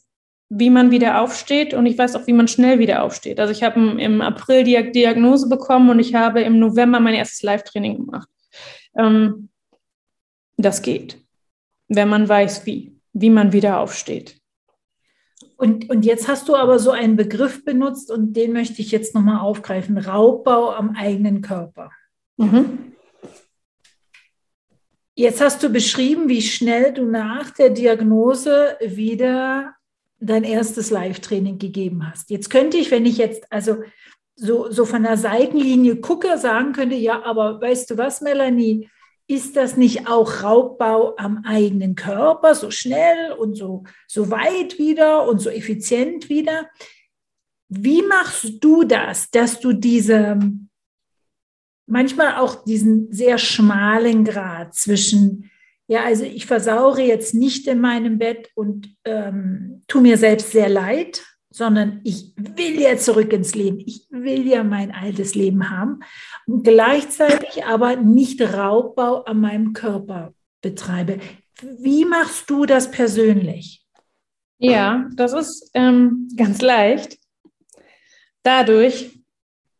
wie man wieder aufsteht und ich weiß auch, wie man schnell wieder aufsteht. Also ich habe im April die Diagnose bekommen und ich habe im November mein erstes Live-Training gemacht. Ähm, Das geht, wenn man weiß, wie, wie man wieder aufsteht.
Und, und jetzt hast du aber so einen Begriff benutzt und den möchte ich jetzt nochmal aufgreifen. Raubbau am eigenen Körper. Mhm. Jetzt hast du beschrieben, wie schnell du nach der Diagnose wieder dein erstes Live-Training gegeben hast. Jetzt könnte ich, wenn ich jetzt also so, so von der Seitenlinie gucke, sagen könnte, ja, aber weißt du was, Melanie, ist das nicht auch Raubbau am eigenen Körper, so schnell und so, so weit wieder und so effizient wieder? Wie machst du das, dass du diese, manchmal auch diesen sehr schmalen Grad zwischen, ja, also ich versaure jetzt nicht in meinem Bett und ähm, tu mir selbst sehr leid, sondern ich will ja zurück ins Leben. Ich will ja mein altes Leben haben und gleichzeitig aber nicht Raubbau an meinem Körper betreibe. Wie machst du das persönlich?
Ja, das ist ähm, ganz leicht. Dadurch,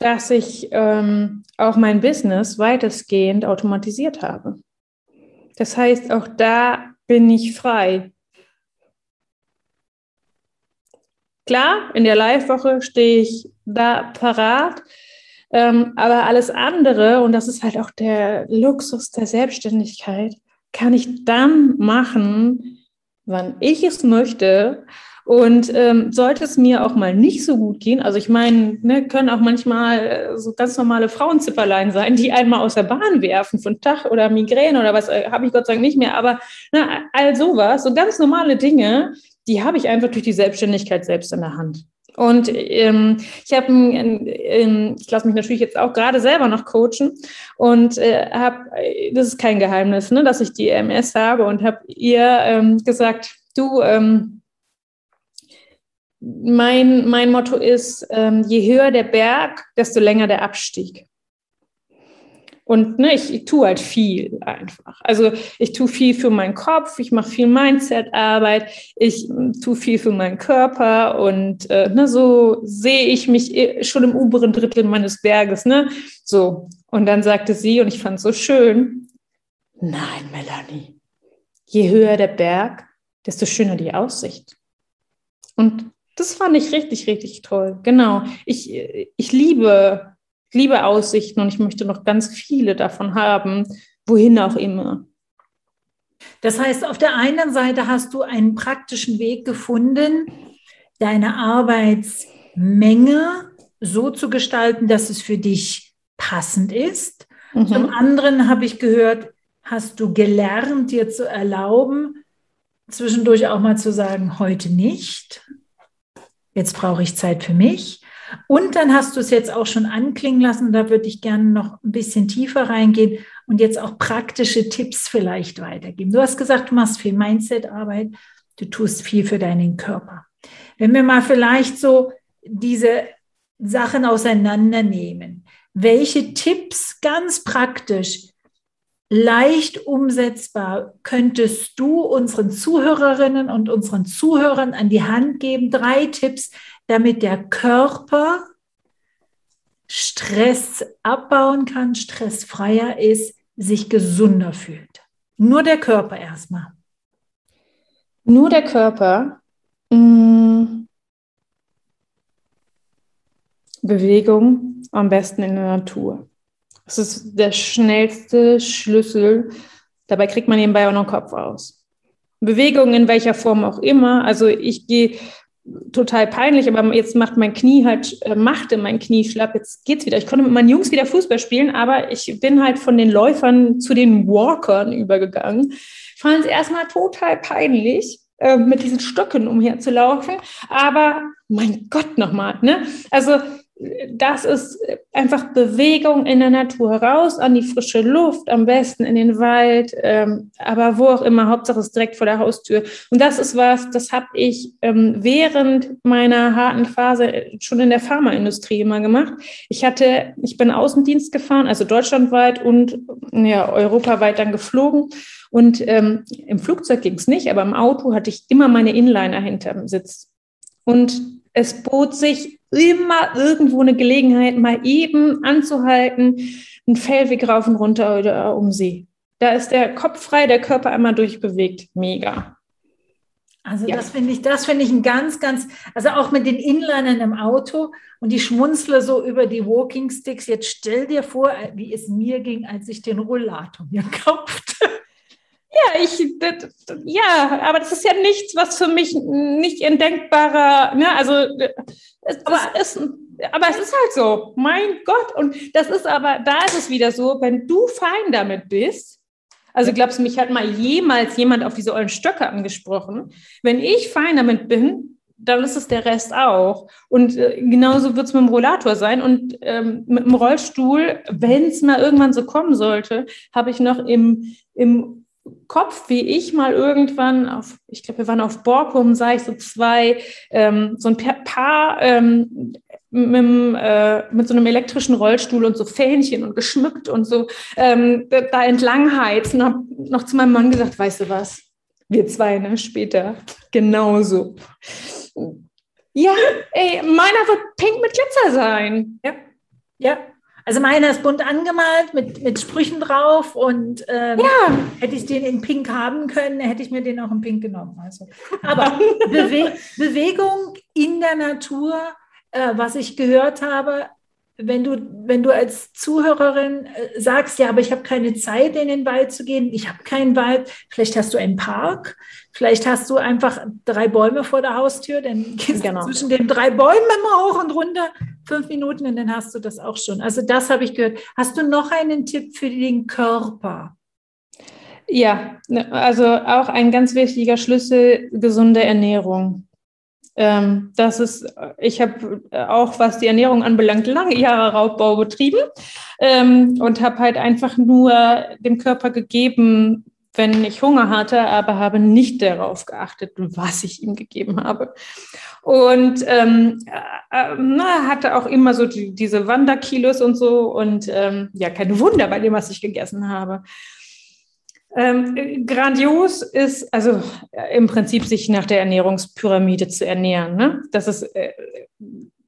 dass ich ähm, auch mein Business weitestgehend automatisiert habe. Das heißt, auch da bin ich frei. Klar, in der Live-Woche stehe ich da parat, ähm, aber alles andere, und das ist halt auch der Luxus der Selbstständigkeit, kann ich dann machen, wann ich es möchte. Und ähm, sollte es mir auch mal nicht so gut gehen, also ich meine, ne, können auch manchmal äh, so ganz normale Frauenzipperlein sein, die einmal aus der Bahn werfen von Tag oder Migräne oder was, äh, habe ich Gott sei Dank nicht mehr, aber ne, all sowas, so ganz normale Dinge, die habe ich einfach durch die Selbstständigkeit selbst in der Hand. Und ähm, ich habe, ähm, ich lasse mich natürlich jetzt auch gerade selber noch coachen und äh, habe, das ist kein Geheimnis, ne, dass ich die MS habe und habe ihr ähm, gesagt, du, ähm, mein, mein Motto ist, ähm, je höher der Berg, desto länger der Abstieg. Und ne, ich, ich tue halt viel einfach. Also ich tue viel für meinen Kopf, ich mache viel Mindset-Arbeit, ich hm, tue viel für meinen Körper und äh, ne, so sehe ich mich eh schon im oberen Drittel meines Berges. Ne? So. Und dann sagte sie, und ich fand es so schön, nein, Melanie, je höher der Berg, desto schöner die Aussicht. Und das fand ich richtig, richtig toll. Genau. Ich, ich liebe liebe Aussichten und ich möchte noch ganz viele davon haben, wohin auch immer.
Das heißt, auf der einen Seite hast du einen praktischen Weg gefunden, deine Arbeitsmenge so zu gestalten, dass es für dich passend ist. Mhm. Zum anderen habe ich gehört, hast du gelernt, dir zu erlauben, zwischendurch auch mal zu sagen, heute nicht. Jetzt brauche ich Zeit für mich. Und dann hast du es jetzt auch schon anklingen lassen, da würde ich gerne noch ein bisschen tiefer reingehen und jetzt auch praktische Tipps vielleicht weitergeben. Du hast gesagt, du machst viel Mindset-Arbeit, du tust viel für deinen Körper. Wenn wir mal vielleicht so diese Sachen auseinandernehmen, welche Tipps ganz praktisch, leicht umsetzbar könntest du unseren Zuhörerinnen und unseren Zuhörern an die Hand geben? Drei Tipps, damit der Körper Stress abbauen kann, stressfreier ist, sich gesunder fühlt. Nur der Körper erstmal.
Nur der Körper. Hm. Bewegung am besten in der Natur. Das ist der schnellste Schlüssel. Dabei kriegt man nebenbei auch noch den Kopf aus. Bewegung in welcher Form auch immer. Also ich gehe total peinlich, aber jetzt macht mein Knie halt, äh, machte mein Knie schlapp, jetzt geht's wieder. Ich konnte mit meinen Jungs wieder Fußball spielen, aber ich bin halt von den Läufern zu den Walkern übergegangen. Fand es erstmal total peinlich, äh, mit diesen Stöcken umherzulaufen, aber mein Gott nochmal, ne? Also das ist einfach Bewegung in der Natur, raus an die frische Luft, am besten in den Wald, ähm, aber wo auch immer, Hauptsache ist direkt vor der Haustür. Und das ist was, das habe ich ähm, während meiner harten Phase schon in der Pharmaindustrie immer gemacht. Ich hatte, ich bin Außendienst gefahren, also deutschlandweit und ja, europaweit dann geflogen. Und ähm, im Flugzeug ging es nicht, aber im Auto hatte ich immer meine Inliner hinterm Sitz. Und es bot sich immer irgendwo eine Gelegenheit, mal eben anzuhalten, einen Fellweg rauf und runter oder um See. Da ist der Kopf frei, der Körper einmal durchbewegt. Mega.
Also ja. das finde ich, das finde ich ein ganz, ganz, also auch mit den Inlinern im Auto und die schmunzle so über die Walking Sticks. Jetzt stell dir vor, wie es mir ging, als ich den Rollator mir [laughs] kaufte.
Ja, ich, das, ja, aber das ist ja nichts, was für mich nicht entdenkbarer, ne, also, es, aber, ist, aber es ist halt so, mein Gott, und das ist aber, da ist es wieder so, wenn du fein damit bist, also glaubst du, mich hat mal jemals jemand auf diese ollen Stöcke angesprochen? Wenn ich fein damit bin, dann ist es der Rest auch. Und äh, genauso wird es mit dem Rollator sein. Und ähm, mit dem Rollstuhl, wenn es mal irgendwann so kommen sollte, habe ich noch im, im Kopf, wie ich mal irgendwann auf, ich glaube, wir waren auf Borkum, sah ich so zwei, ähm, so ein paar ähm, mit, äh, mit so einem elektrischen Rollstuhl und so Fähnchen und geschmückt und so ähm, da entlang heizen. Und habe noch zu meinem Mann gesagt, weißt du was, wir zwei, ne, später, genauso. Ja, ey, meiner wird pink mit Glitzer sein.
Ja, ja. Also meiner ist bunt angemalt mit, mit Sprüchen drauf und ähm, ja. hätte ich den in Pink haben können, hätte ich mir den auch in Pink genommen. Also. Aber [laughs] Bewe Bewegung in der Natur äh, was ich gehört habe, wenn du, wenn du als Zuhörerin äh, sagst, ja, aber ich habe keine Zeit, in den Wald zu gehen, ich habe keinen Wald, vielleicht hast du einen Park, vielleicht hast du einfach drei Bäume vor der Haustür, dann gehst genau. du zwischen den drei Bäumen immer hoch und runter, fünf Minuten und dann hast du das auch schon. Also das habe ich gehört. Hast du noch einen Tipp für den Körper?
Ja, ne, also auch ein ganz wichtiger Schlüssel, gesunde Ernährung. Ähm, das ist, ich habe auch, was die Ernährung anbelangt, lange Jahre Raubbau betrieben ähm, und habe halt einfach nur dem Körper gegeben, wenn ich Hunger hatte, aber habe nicht darauf geachtet, was ich ihm gegeben habe. Und ähm, äh, na, hatte auch immer so die, diese Wanderkilos und so und ähm, ja, kein Wunder bei dem, was ich gegessen habe. Ähm, grandios ist also äh, im Prinzip sich nach der Ernährungspyramide zu ernähren. Ne? Das ist, äh,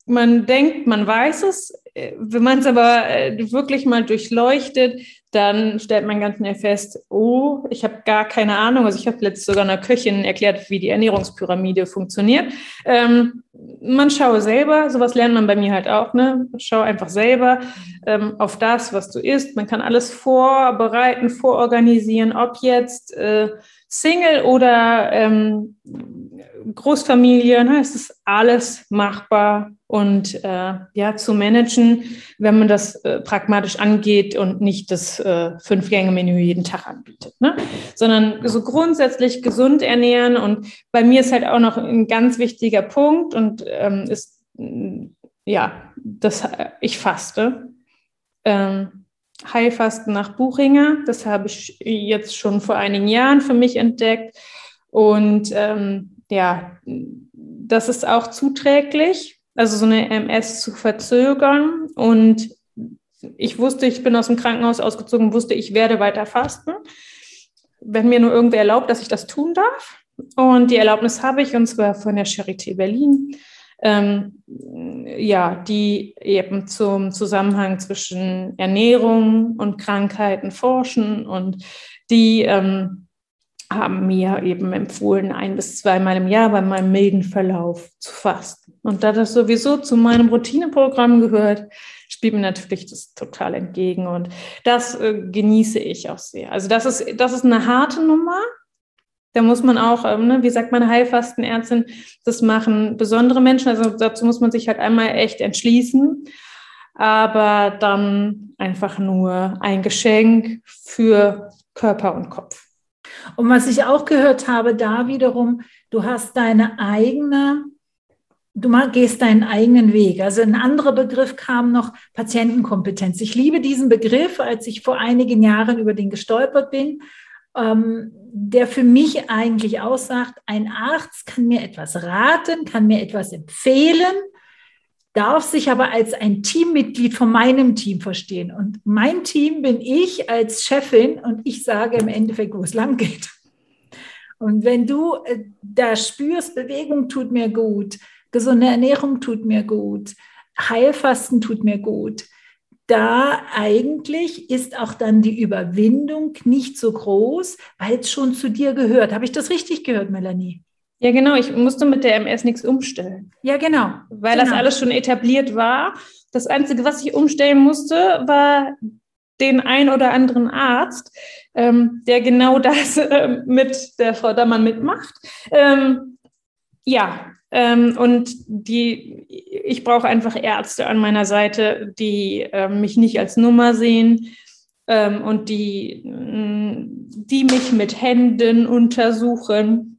man denkt, man weiß es, äh, wenn man es aber äh, wirklich mal durchleuchtet, dann stellt man ganz schnell fest, oh, ich habe gar keine Ahnung. Also ich habe letztens sogar einer Köchin erklärt, wie die Ernährungspyramide funktioniert. Ähm, man schaue selber, sowas lernt man bei mir halt auch, ne? Schau einfach selber ähm, auf das, was du isst. Man kann alles vorbereiten, vororganisieren, ob jetzt äh, Single oder ähm, Großfamilie, ne? es ist alles machbar und äh, ja zu managen, wenn man das äh, pragmatisch angeht und nicht das äh, Fünf-Gänge-Menü jeden Tag anbietet, ne? sondern so grundsätzlich gesund ernähren. Und bei mir ist halt auch noch ein ganz wichtiger Punkt und ähm, ist ja, das, ich faste. Ähm, Heilfasten nach Buchinger, das habe ich jetzt schon vor einigen Jahren für mich entdeckt. Und ähm, ja, das ist auch zuträglich also so eine MS zu verzögern. Und ich wusste, ich bin aus dem Krankenhaus ausgezogen, wusste, ich werde weiter fasten, wenn mir nur irgendwer erlaubt, dass ich das tun darf. Und die Erlaubnis habe ich, und zwar von der Charité Berlin. Ähm, ja, die eben zum Zusammenhang zwischen Ernährung und Krankheiten forschen und die ähm, haben mir eben empfohlen, ein bis zweimal im Jahr bei meinem milden Verlauf zu fasten. Und da das sowieso zu meinem Routineprogramm gehört, spielt mir natürlich das total entgegen. Und das äh, genieße ich auch sehr. Also das ist, das ist eine harte Nummer. Da muss man auch, ähm, ne, wie sagt meine Heilfastenärztin, das machen besondere Menschen. Also dazu muss man sich halt einmal echt entschließen. Aber dann einfach nur ein Geschenk für Körper und Kopf.
Und was ich auch gehört habe, da wiederum, du hast deine eigene, du gehst deinen eigenen Weg. Also ein anderer Begriff kam noch Patientenkompetenz. Ich liebe diesen Begriff, als ich vor einigen Jahren über den gestolpert bin, ähm, der für mich eigentlich aussagt, ein Arzt kann mir etwas raten, kann mir etwas empfehlen, darf sich aber als ein Teammitglied von meinem Team verstehen. Und mein Team bin ich als Chefin und ich sage im Endeffekt, wo es lang geht. Und wenn du äh, da spürst, Bewegung tut mir gut, gesunde Ernährung tut mir gut, Heilfasten tut mir gut, da eigentlich ist auch dann die Überwindung nicht so groß, weil es schon zu dir gehört. Habe ich das richtig gehört, Melanie?
Ja, genau. Ich musste mit der MS nichts umstellen.
Ja, genau.
Weil
genau.
das alles schon etabliert war. Das Einzige, was ich umstellen musste, war den ein oder anderen Arzt, ähm, der genau [laughs] das äh, mit der Frau Dammann mitmacht. Ähm, ja, ähm, und die, ich brauche einfach Ärzte an meiner Seite, die äh, mich nicht als Nummer sehen ähm, und die, die mich mit Händen untersuchen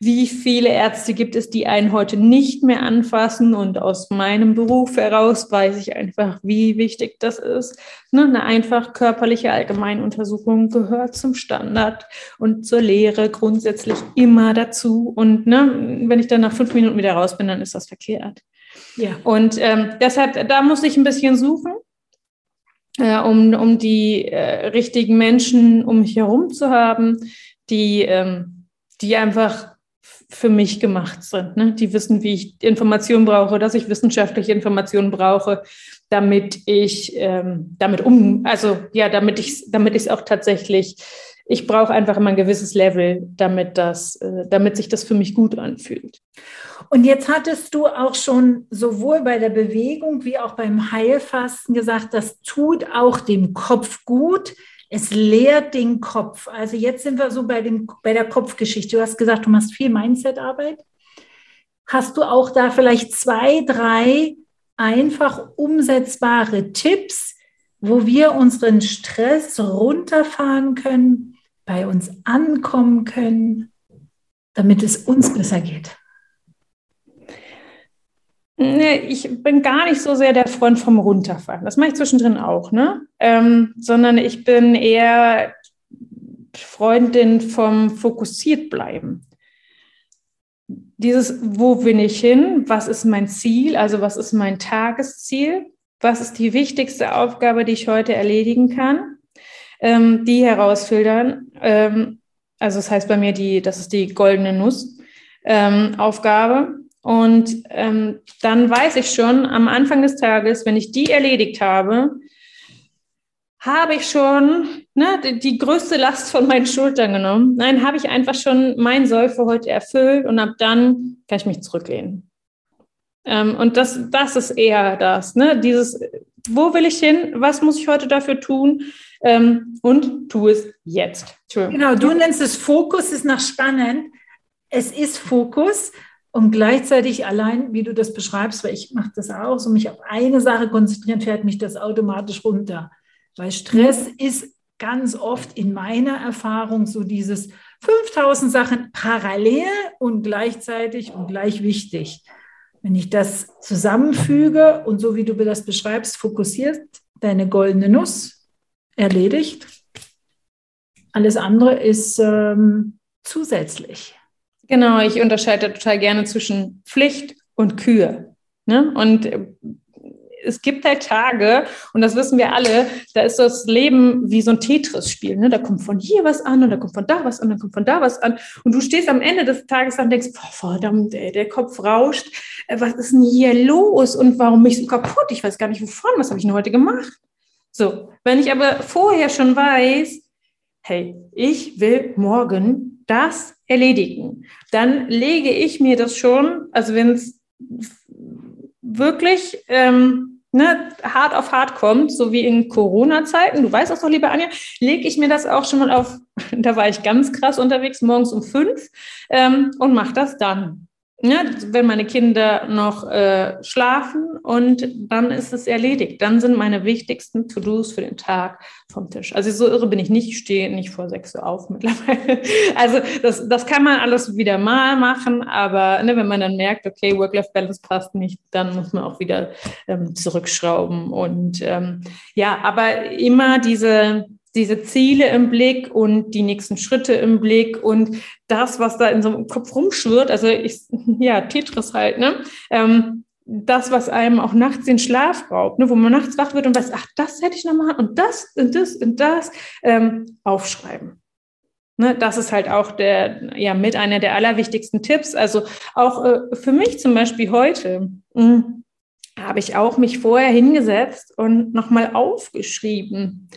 wie viele Ärzte gibt es, die einen heute nicht mehr anfassen? Und aus meinem Beruf heraus weiß ich einfach, wie wichtig das ist. Ne? Eine einfach körperliche Allgemeinuntersuchung gehört zum Standard und zur Lehre grundsätzlich immer dazu. Und ne, wenn ich dann nach fünf Minuten wieder raus bin, dann ist das verkehrt. Ja. Und ähm, deshalb, da muss ich ein bisschen suchen. Äh, um, um die äh, richtigen Menschen um mich herum zu haben, die, ähm, die einfach für mich gemacht sind. Ne? Die wissen, wie ich Informationen brauche, dass ich wissenschaftliche Informationen brauche, damit ich ähm, damit um, also ja, damit ich, damit ich es auch tatsächlich, ich brauche einfach immer ein gewisses Level, damit das, äh, damit sich das für mich gut anfühlt.
Und jetzt hattest du auch schon sowohl bei der Bewegung wie auch beim Heilfasten gesagt, das tut auch dem Kopf gut. Es leert den Kopf. Also jetzt sind wir so bei, dem, bei der Kopfgeschichte. Du hast gesagt, du machst viel Mindset-Arbeit. Hast du auch da vielleicht zwei, drei einfach umsetzbare Tipps, wo wir unseren Stress runterfahren können, bei uns ankommen können, damit es uns besser geht?
Nee, ich bin gar nicht so sehr der Freund vom Runterfallen. Das mache ich zwischendrin auch, ne? Ähm, sondern ich bin eher Freundin vom fokussiert bleiben. Dieses, wo bin ich hin? Was ist mein Ziel? Also was ist mein Tagesziel? Was ist die wichtigste Aufgabe, die ich heute erledigen kann? Ähm, die herausfiltern. Ähm, also das heißt bei mir die, das ist die goldene Nuss ähm, und ähm, dann weiß ich schon am Anfang des Tages, wenn ich die erledigt habe, habe ich schon ne, die, die, größte Last von meinen Schultern genommen. Nein, habe ich einfach schon mein Soll für heute erfüllt und ab dann kann ich mich zurücklehnen. Ähm, und das, das ist eher das, ne? dieses, wo will ich hin, was muss ich heute dafür tun ähm, und tu es jetzt.
Genau, du nennst es Fokus, ist nach spannend. Es ist Fokus und gleichzeitig allein, wie du das beschreibst, weil ich mache das auch, so mich auf eine Sache konzentrieren, fährt mich das automatisch runter. Weil Stress ist ganz oft in meiner Erfahrung so dieses 5000 Sachen parallel und gleichzeitig und gleich wichtig. Wenn ich das zusammenfüge und so wie du das beschreibst, fokussiert deine goldene Nuss, erledigt. Alles andere ist ähm, zusätzlich.
Genau, ich unterscheide total gerne zwischen Pflicht und Kühe. Ne? Und äh, es gibt halt Tage, und das wissen wir alle, da ist das Leben wie so ein Tetris-Spiel. Ne? Da kommt von hier was an und da kommt von da was an, dann kommt von da was an. Und du stehst am Ende des Tages und denkst, boah, verdammt, ey, der Kopf rauscht. Äh, was ist denn hier los? Und warum bin ich so kaputt? Ich weiß gar nicht wovon. Was habe ich denn heute gemacht? So, wenn ich aber vorher schon weiß, hey, ich will morgen das erledigen, dann lege ich mir das schon, also wenn es wirklich ähm, ne, hart auf hart kommt, so wie in Corona-Zeiten, du weißt das doch, liebe Anja, lege ich mir das auch schon mal auf, [laughs] da war ich ganz krass unterwegs, morgens um fünf ähm, und mache das dann ja, wenn meine Kinder noch äh, schlafen und dann ist es erledigt. Dann sind meine wichtigsten To-Dos für den Tag vom Tisch. Also so irre bin ich nicht, ich stehe nicht vor sechs Uhr auf [laughs] mittlerweile. Also das, das kann man alles wieder mal machen, aber ne, wenn man dann merkt, okay, Work-Life-Balance passt nicht, dann muss man auch wieder ähm, zurückschrauben. Und ähm, ja, aber immer diese diese Ziele im Blick und die nächsten Schritte im Blick und das, was da in so einem Kopf rumschwirrt, also ich, ja, Tetris halt, ne? Ähm, das, was einem auch nachts den Schlaf raubt, ne? wo man nachts wach wird und weiß, ach, das hätte ich noch mal und das und das und das, ähm, aufschreiben. Ne, das ist halt auch der, ja, mit einer der allerwichtigsten Tipps. Also auch äh, für mich zum Beispiel heute. Hm, habe ich auch mich vorher hingesetzt und nochmal aufgeschrieben.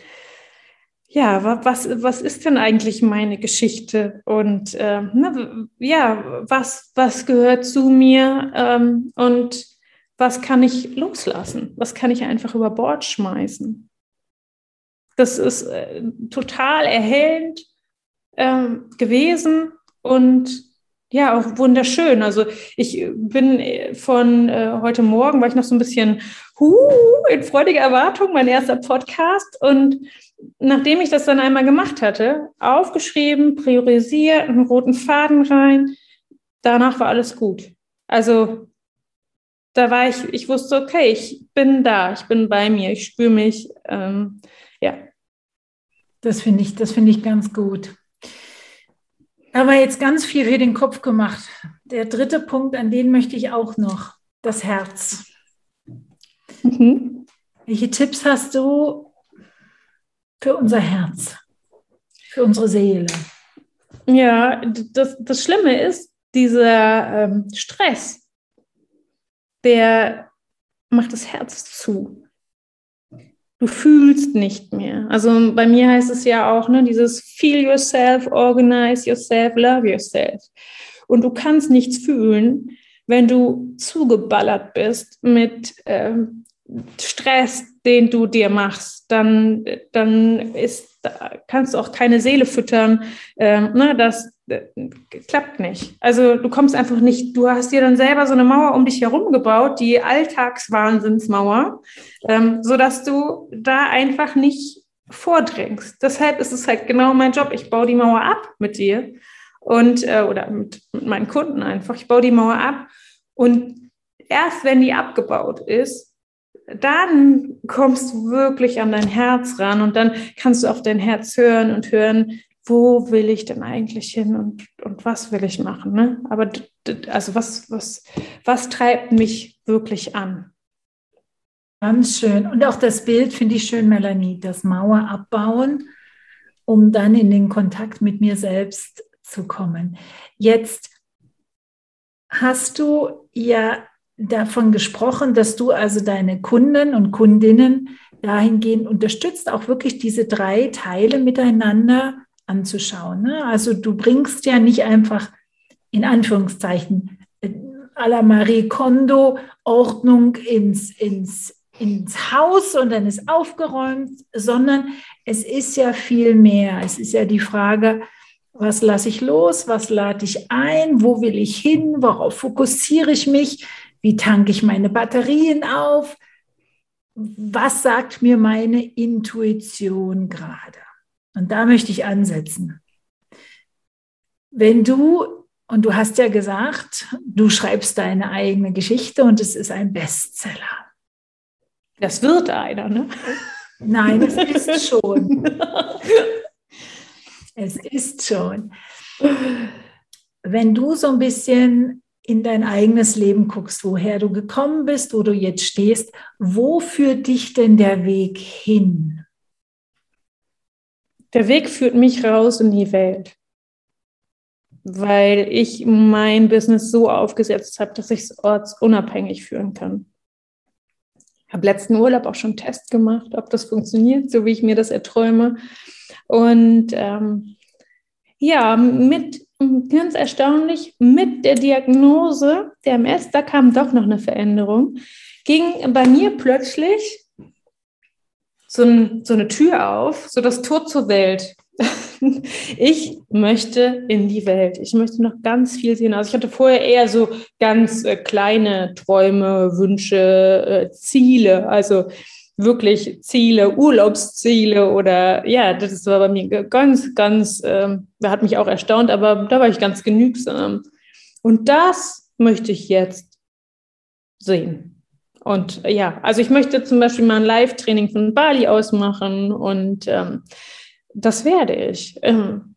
Ja, was, was ist denn eigentlich meine Geschichte? Und äh, na, ja, was, was gehört zu mir? Ähm, und was kann ich loslassen? Was kann ich einfach über Bord schmeißen? Das ist äh, total erhellend äh, gewesen und ja, auch wunderschön. Also ich bin äh, von äh, heute Morgen, war ich noch so ein bisschen huh, in freudiger Erwartung, mein erster Podcast. Und nachdem ich das dann einmal gemacht hatte, aufgeschrieben, priorisiert, einen roten Faden rein, danach war alles gut. Also da war ich, ich wusste, okay, ich bin da, ich bin bei mir, ich spüre mich. Ähm, ja.
Das finde ich, das finde ich ganz gut. Aber jetzt ganz viel für den Kopf gemacht. Der dritte Punkt, an den möchte ich auch noch, das Herz. Mhm. Welche Tipps hast du für unser Herz, für unsere Seele?
Ja, das, das Schlimme ist, dieser ähm, Stress, der macht das Herz zu du fühlst nicht mehr. Also bei mir heißt es ja auch, ne, dieses Feel yourself, organize yourself, love yourself. Und du kannst nichts fühlen, wenn du zugeballert bist mit ähm, Stress, den du dir machst. Dann, dann ist, kannst du auch keine Seele füttern. Ähm, ne, das äh, klappt nicht. Also du kommst einfach nicht, du hast dir dann selber so eine Mauer um dich herum gebaut, die Alltagswahnsinnsmauer, ähm, sodass du da einfach nicht vordringst. Deshalb ist es halt genau mein Job. Ich baue die Mauer ab mit dir und äh, oder mit, mit meinen Kunden einfach. Ich baue die Mauer ab und erst wenn die abgebaut ist, dann kommst du wirklich an dein Herz ran und dann kannst du auf dein Herz hören und hören, wo will ich denn eigentlich hin und, und was will ich machen? Ne? Aber also was, was, was treibt mich wirklich an?
Ganz schön. Und auch das Bild finde ich schön, Melanie, das Mauer abbauen, um dann in den Kontakt mit mir selbst zu kommen. Jetzt hast du ja davon gesprochen, dass du also deine Kunden und Kundinnen dahingehend unterstützt, auch wirklich diese drei Teile miteinander anzuschauen. Ne? Also du bringst ja nicht einfach in Anführungszeichen à la Marie Kondo Ordnung ins, ins, ins Haus und dann ist aufgeräumt, sondern es ist ja viel mehr. Es ist ja die Frage, was lasse ich los, was lade ich ein, wo will ich hin, worauf fokussiere ich mich, wie tanke ich meine Batterien auf, was sagt mir meine Intuition gerade. Und da möchte ich ansetzen. Wenn du, und du hast ja gesagt, du schreibst deine eigene Geschichte und es ist ein Bestseller.
Das wird einer, ne?
Nein, es ist [laughs] schon. es ist schon. Wenn du so ein bisschen in dein eigenes Leben guckst, woher du gekommen bist, wo du jetzt stehst, wo führt dich denn der Weg hin?
Der Weg führt mich raus in die Welt, weil ich mein Business so aufgesetzt habe, dass ich es ortsunabhängig führen kann. Ich habe letzten Urlaub auch schon einen Test gemacht, ob das funktioniert, so wie ich mir das erträume. Und ähm, ja, mit ganz erstaunlich, mit der Diagnose der MS, da kam doch noch eine Veränderung, ging bei mir plötzlich so, ein, so eine Tür auf, so das Tor zur Welt. [laughs] ich möchte in die Welt. Ich möchte noch ganz viel sehen. Also ich hatte vorher eher so ganz äh, kleine Träume, Wünsche, äh, Ziele. Also wirklich Ziele, Urlaubsziele oder ja, das war bei mir ganz, ganz, äh, hat mich auch erstaunt, aber da war ich ganz genügsam. Und das möchte ich jetzt sehen. Und ja, also ich möchte zum Beispiel mal ein Live-Training von Bali ausmachen und ähm, das werde ich. Ähm.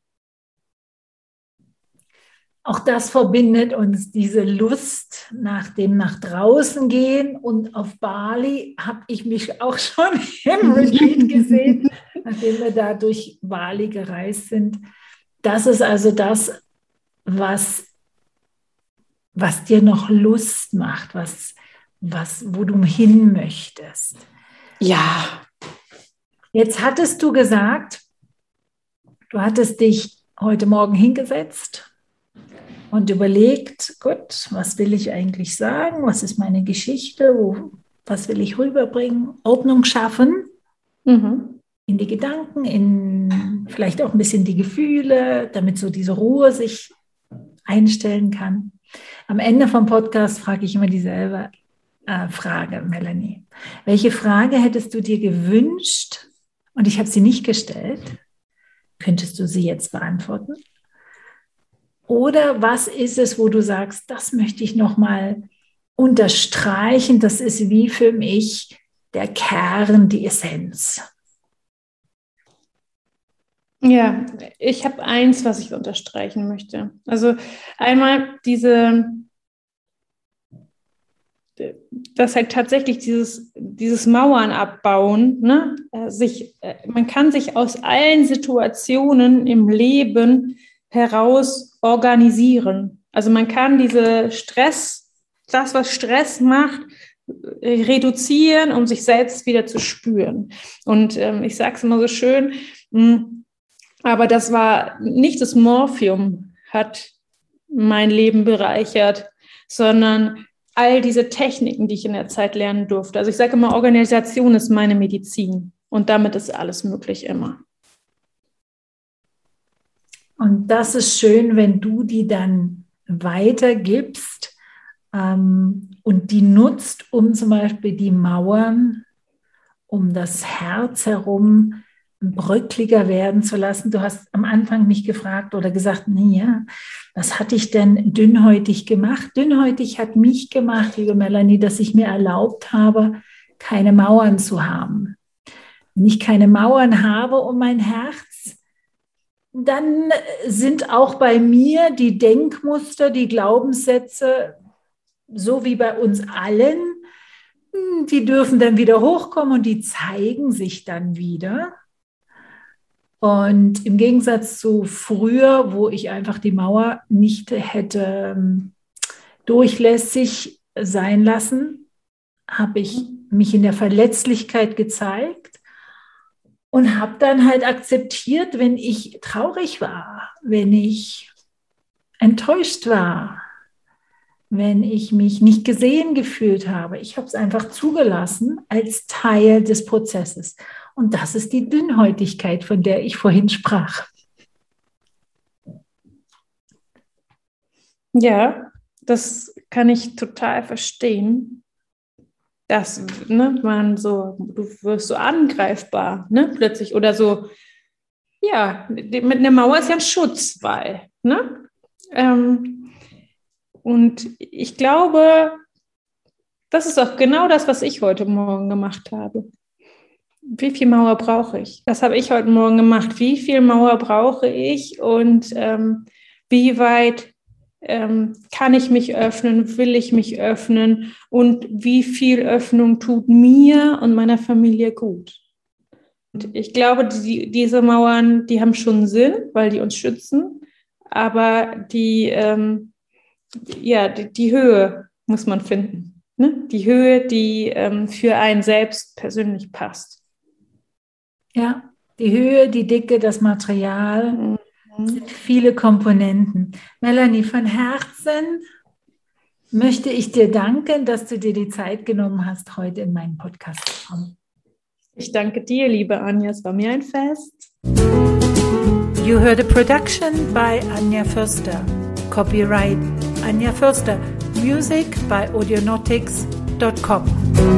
Auch das verbindet uns diese Lust nach dem nach draußen gehen und auf Bali habe ich mich auch schon [laughs] im Retreat gesehen, nachdem wir da durch Bali gereist sind. Das ist also das, was, was dir noch Lust macht, was was, wo du hin möchtest.
Ja.
Jetzt hattest du gesagt, du hattest dich heute Morgen hingesetzt und überlegt, gut, was will ich eigentlich sagen? Was ist meine Geschichte? Wo, was will ich rüberbringen? Ordnung schaffen mhm. in die Gedanken, in vielleicht auch ein bisschen die Gefühle, damit so diese Ruhe sich einstellen kann. Am Ende vom Podcast frage ich immer dieselbe äh, Frage, Melanie. Welche Frage hättest du dir gewünscht und ich habe sie nicht gestellt? Könntest du sie jetzt beantworten? Oder was ist es, wo du sagst, das möchte ich noch mal unterstreichen, das ist wie für mich der Kern, die Essenz.
Ja, ich habe eins, was ich unterstreichen möchte. Also einmal diese, dass halt tatsächlich dieses, dieses Mauern abbauen, ne? Äh, sich, äh, man kann sich aus allen Situationen im Leben heraus organisieren. Also man kann diese Stress, das, was Stress macht, reduzieren, um sich selbst wieder zu spüren. Und ähm, ich sage es immer so schön, hm, aber das war nicht das Morphium hat mein Leben bereichert, sondern all diese Techniken, die ich in der Zeit lernen durfte. Also ich sage immer, Organisation ist meine Medizin und damit ist alles möglich immer.
Und das ist schön, wenn du die dann weitergibst ähm, und die nutzt, um zum Beispiel die Mauern um das Herz herum bröckliger werden zu lassen. Du hast am Anfang mich gefragt oder gesagt, naja, was hatte ich denn dünnhäutig gemacht? Dünnhäutig hat mich gemacht, liebe Melanie, dass ich mir erlaubt habe, keine Mauern zu haben. Wenn ich keine Mauern habe um mein Herz, dann sind auch bei mir die Denkmuster, die Glaubenssätze, so wie bei uns allen, die dürfen dann wieder hochkommen und die zeigen sich dann wieder. Und im Gegensatz zu früher, wo ich einfach die Mauer nicht hätte ähm, durchlässig sein lassen, habe ich mich in der Verletzlichkeit gezeigt und habe dann halt akzeptiert, wenn ich traurig war, wenn ich enttäuscht war, wenn ich mich nicht gesehen gefühlt habe. Ich habe es einfach zugelassen als Teil des Prozesses. Und das ist die Dünnhäutigkeit, von der ich vorhin sprach.
Ja, das kann ich total verstehen. Dass ne, man so, du wirst so angreifbar, ne, plötzlich oder so. Ja, mit einer Mauer ist ja ein Schutzwall, ne? Ähm, und ich glaube, das ist auch genau das, was ich heute Morgen gemacht habe wie viel Mauer brauche ich? Das habe ich heute Morgen gemacht. Wie viel Mauer brauche ich und ähm, wie weit ähm, kann ich mich öffnen, will ich mich öffnen und wie viel Öffnung tut mir und meiner Familie gut? Und ich glaube, die, diese Mauern, die haben schon Sinn, weil die uns schützen, aber die, ähm, ja, die, die Höhe muss man finden. Ne? Die Höhe, die ähm, für einen selbst persönlich passt.
Ja, die Höhe, die Dicke, das Material mhm. Sind viele Komponenten. Melanie, von Herzen möchte ich dir danken, dass du dir die Zeit genommen hast, heute in meinen Podcast zu kommen.
Ich danke dir, liebe Anja, es war mir ein Fest.
You heard a production by Anja Förster. Copyright Anja Förster. Music by audionautics.com.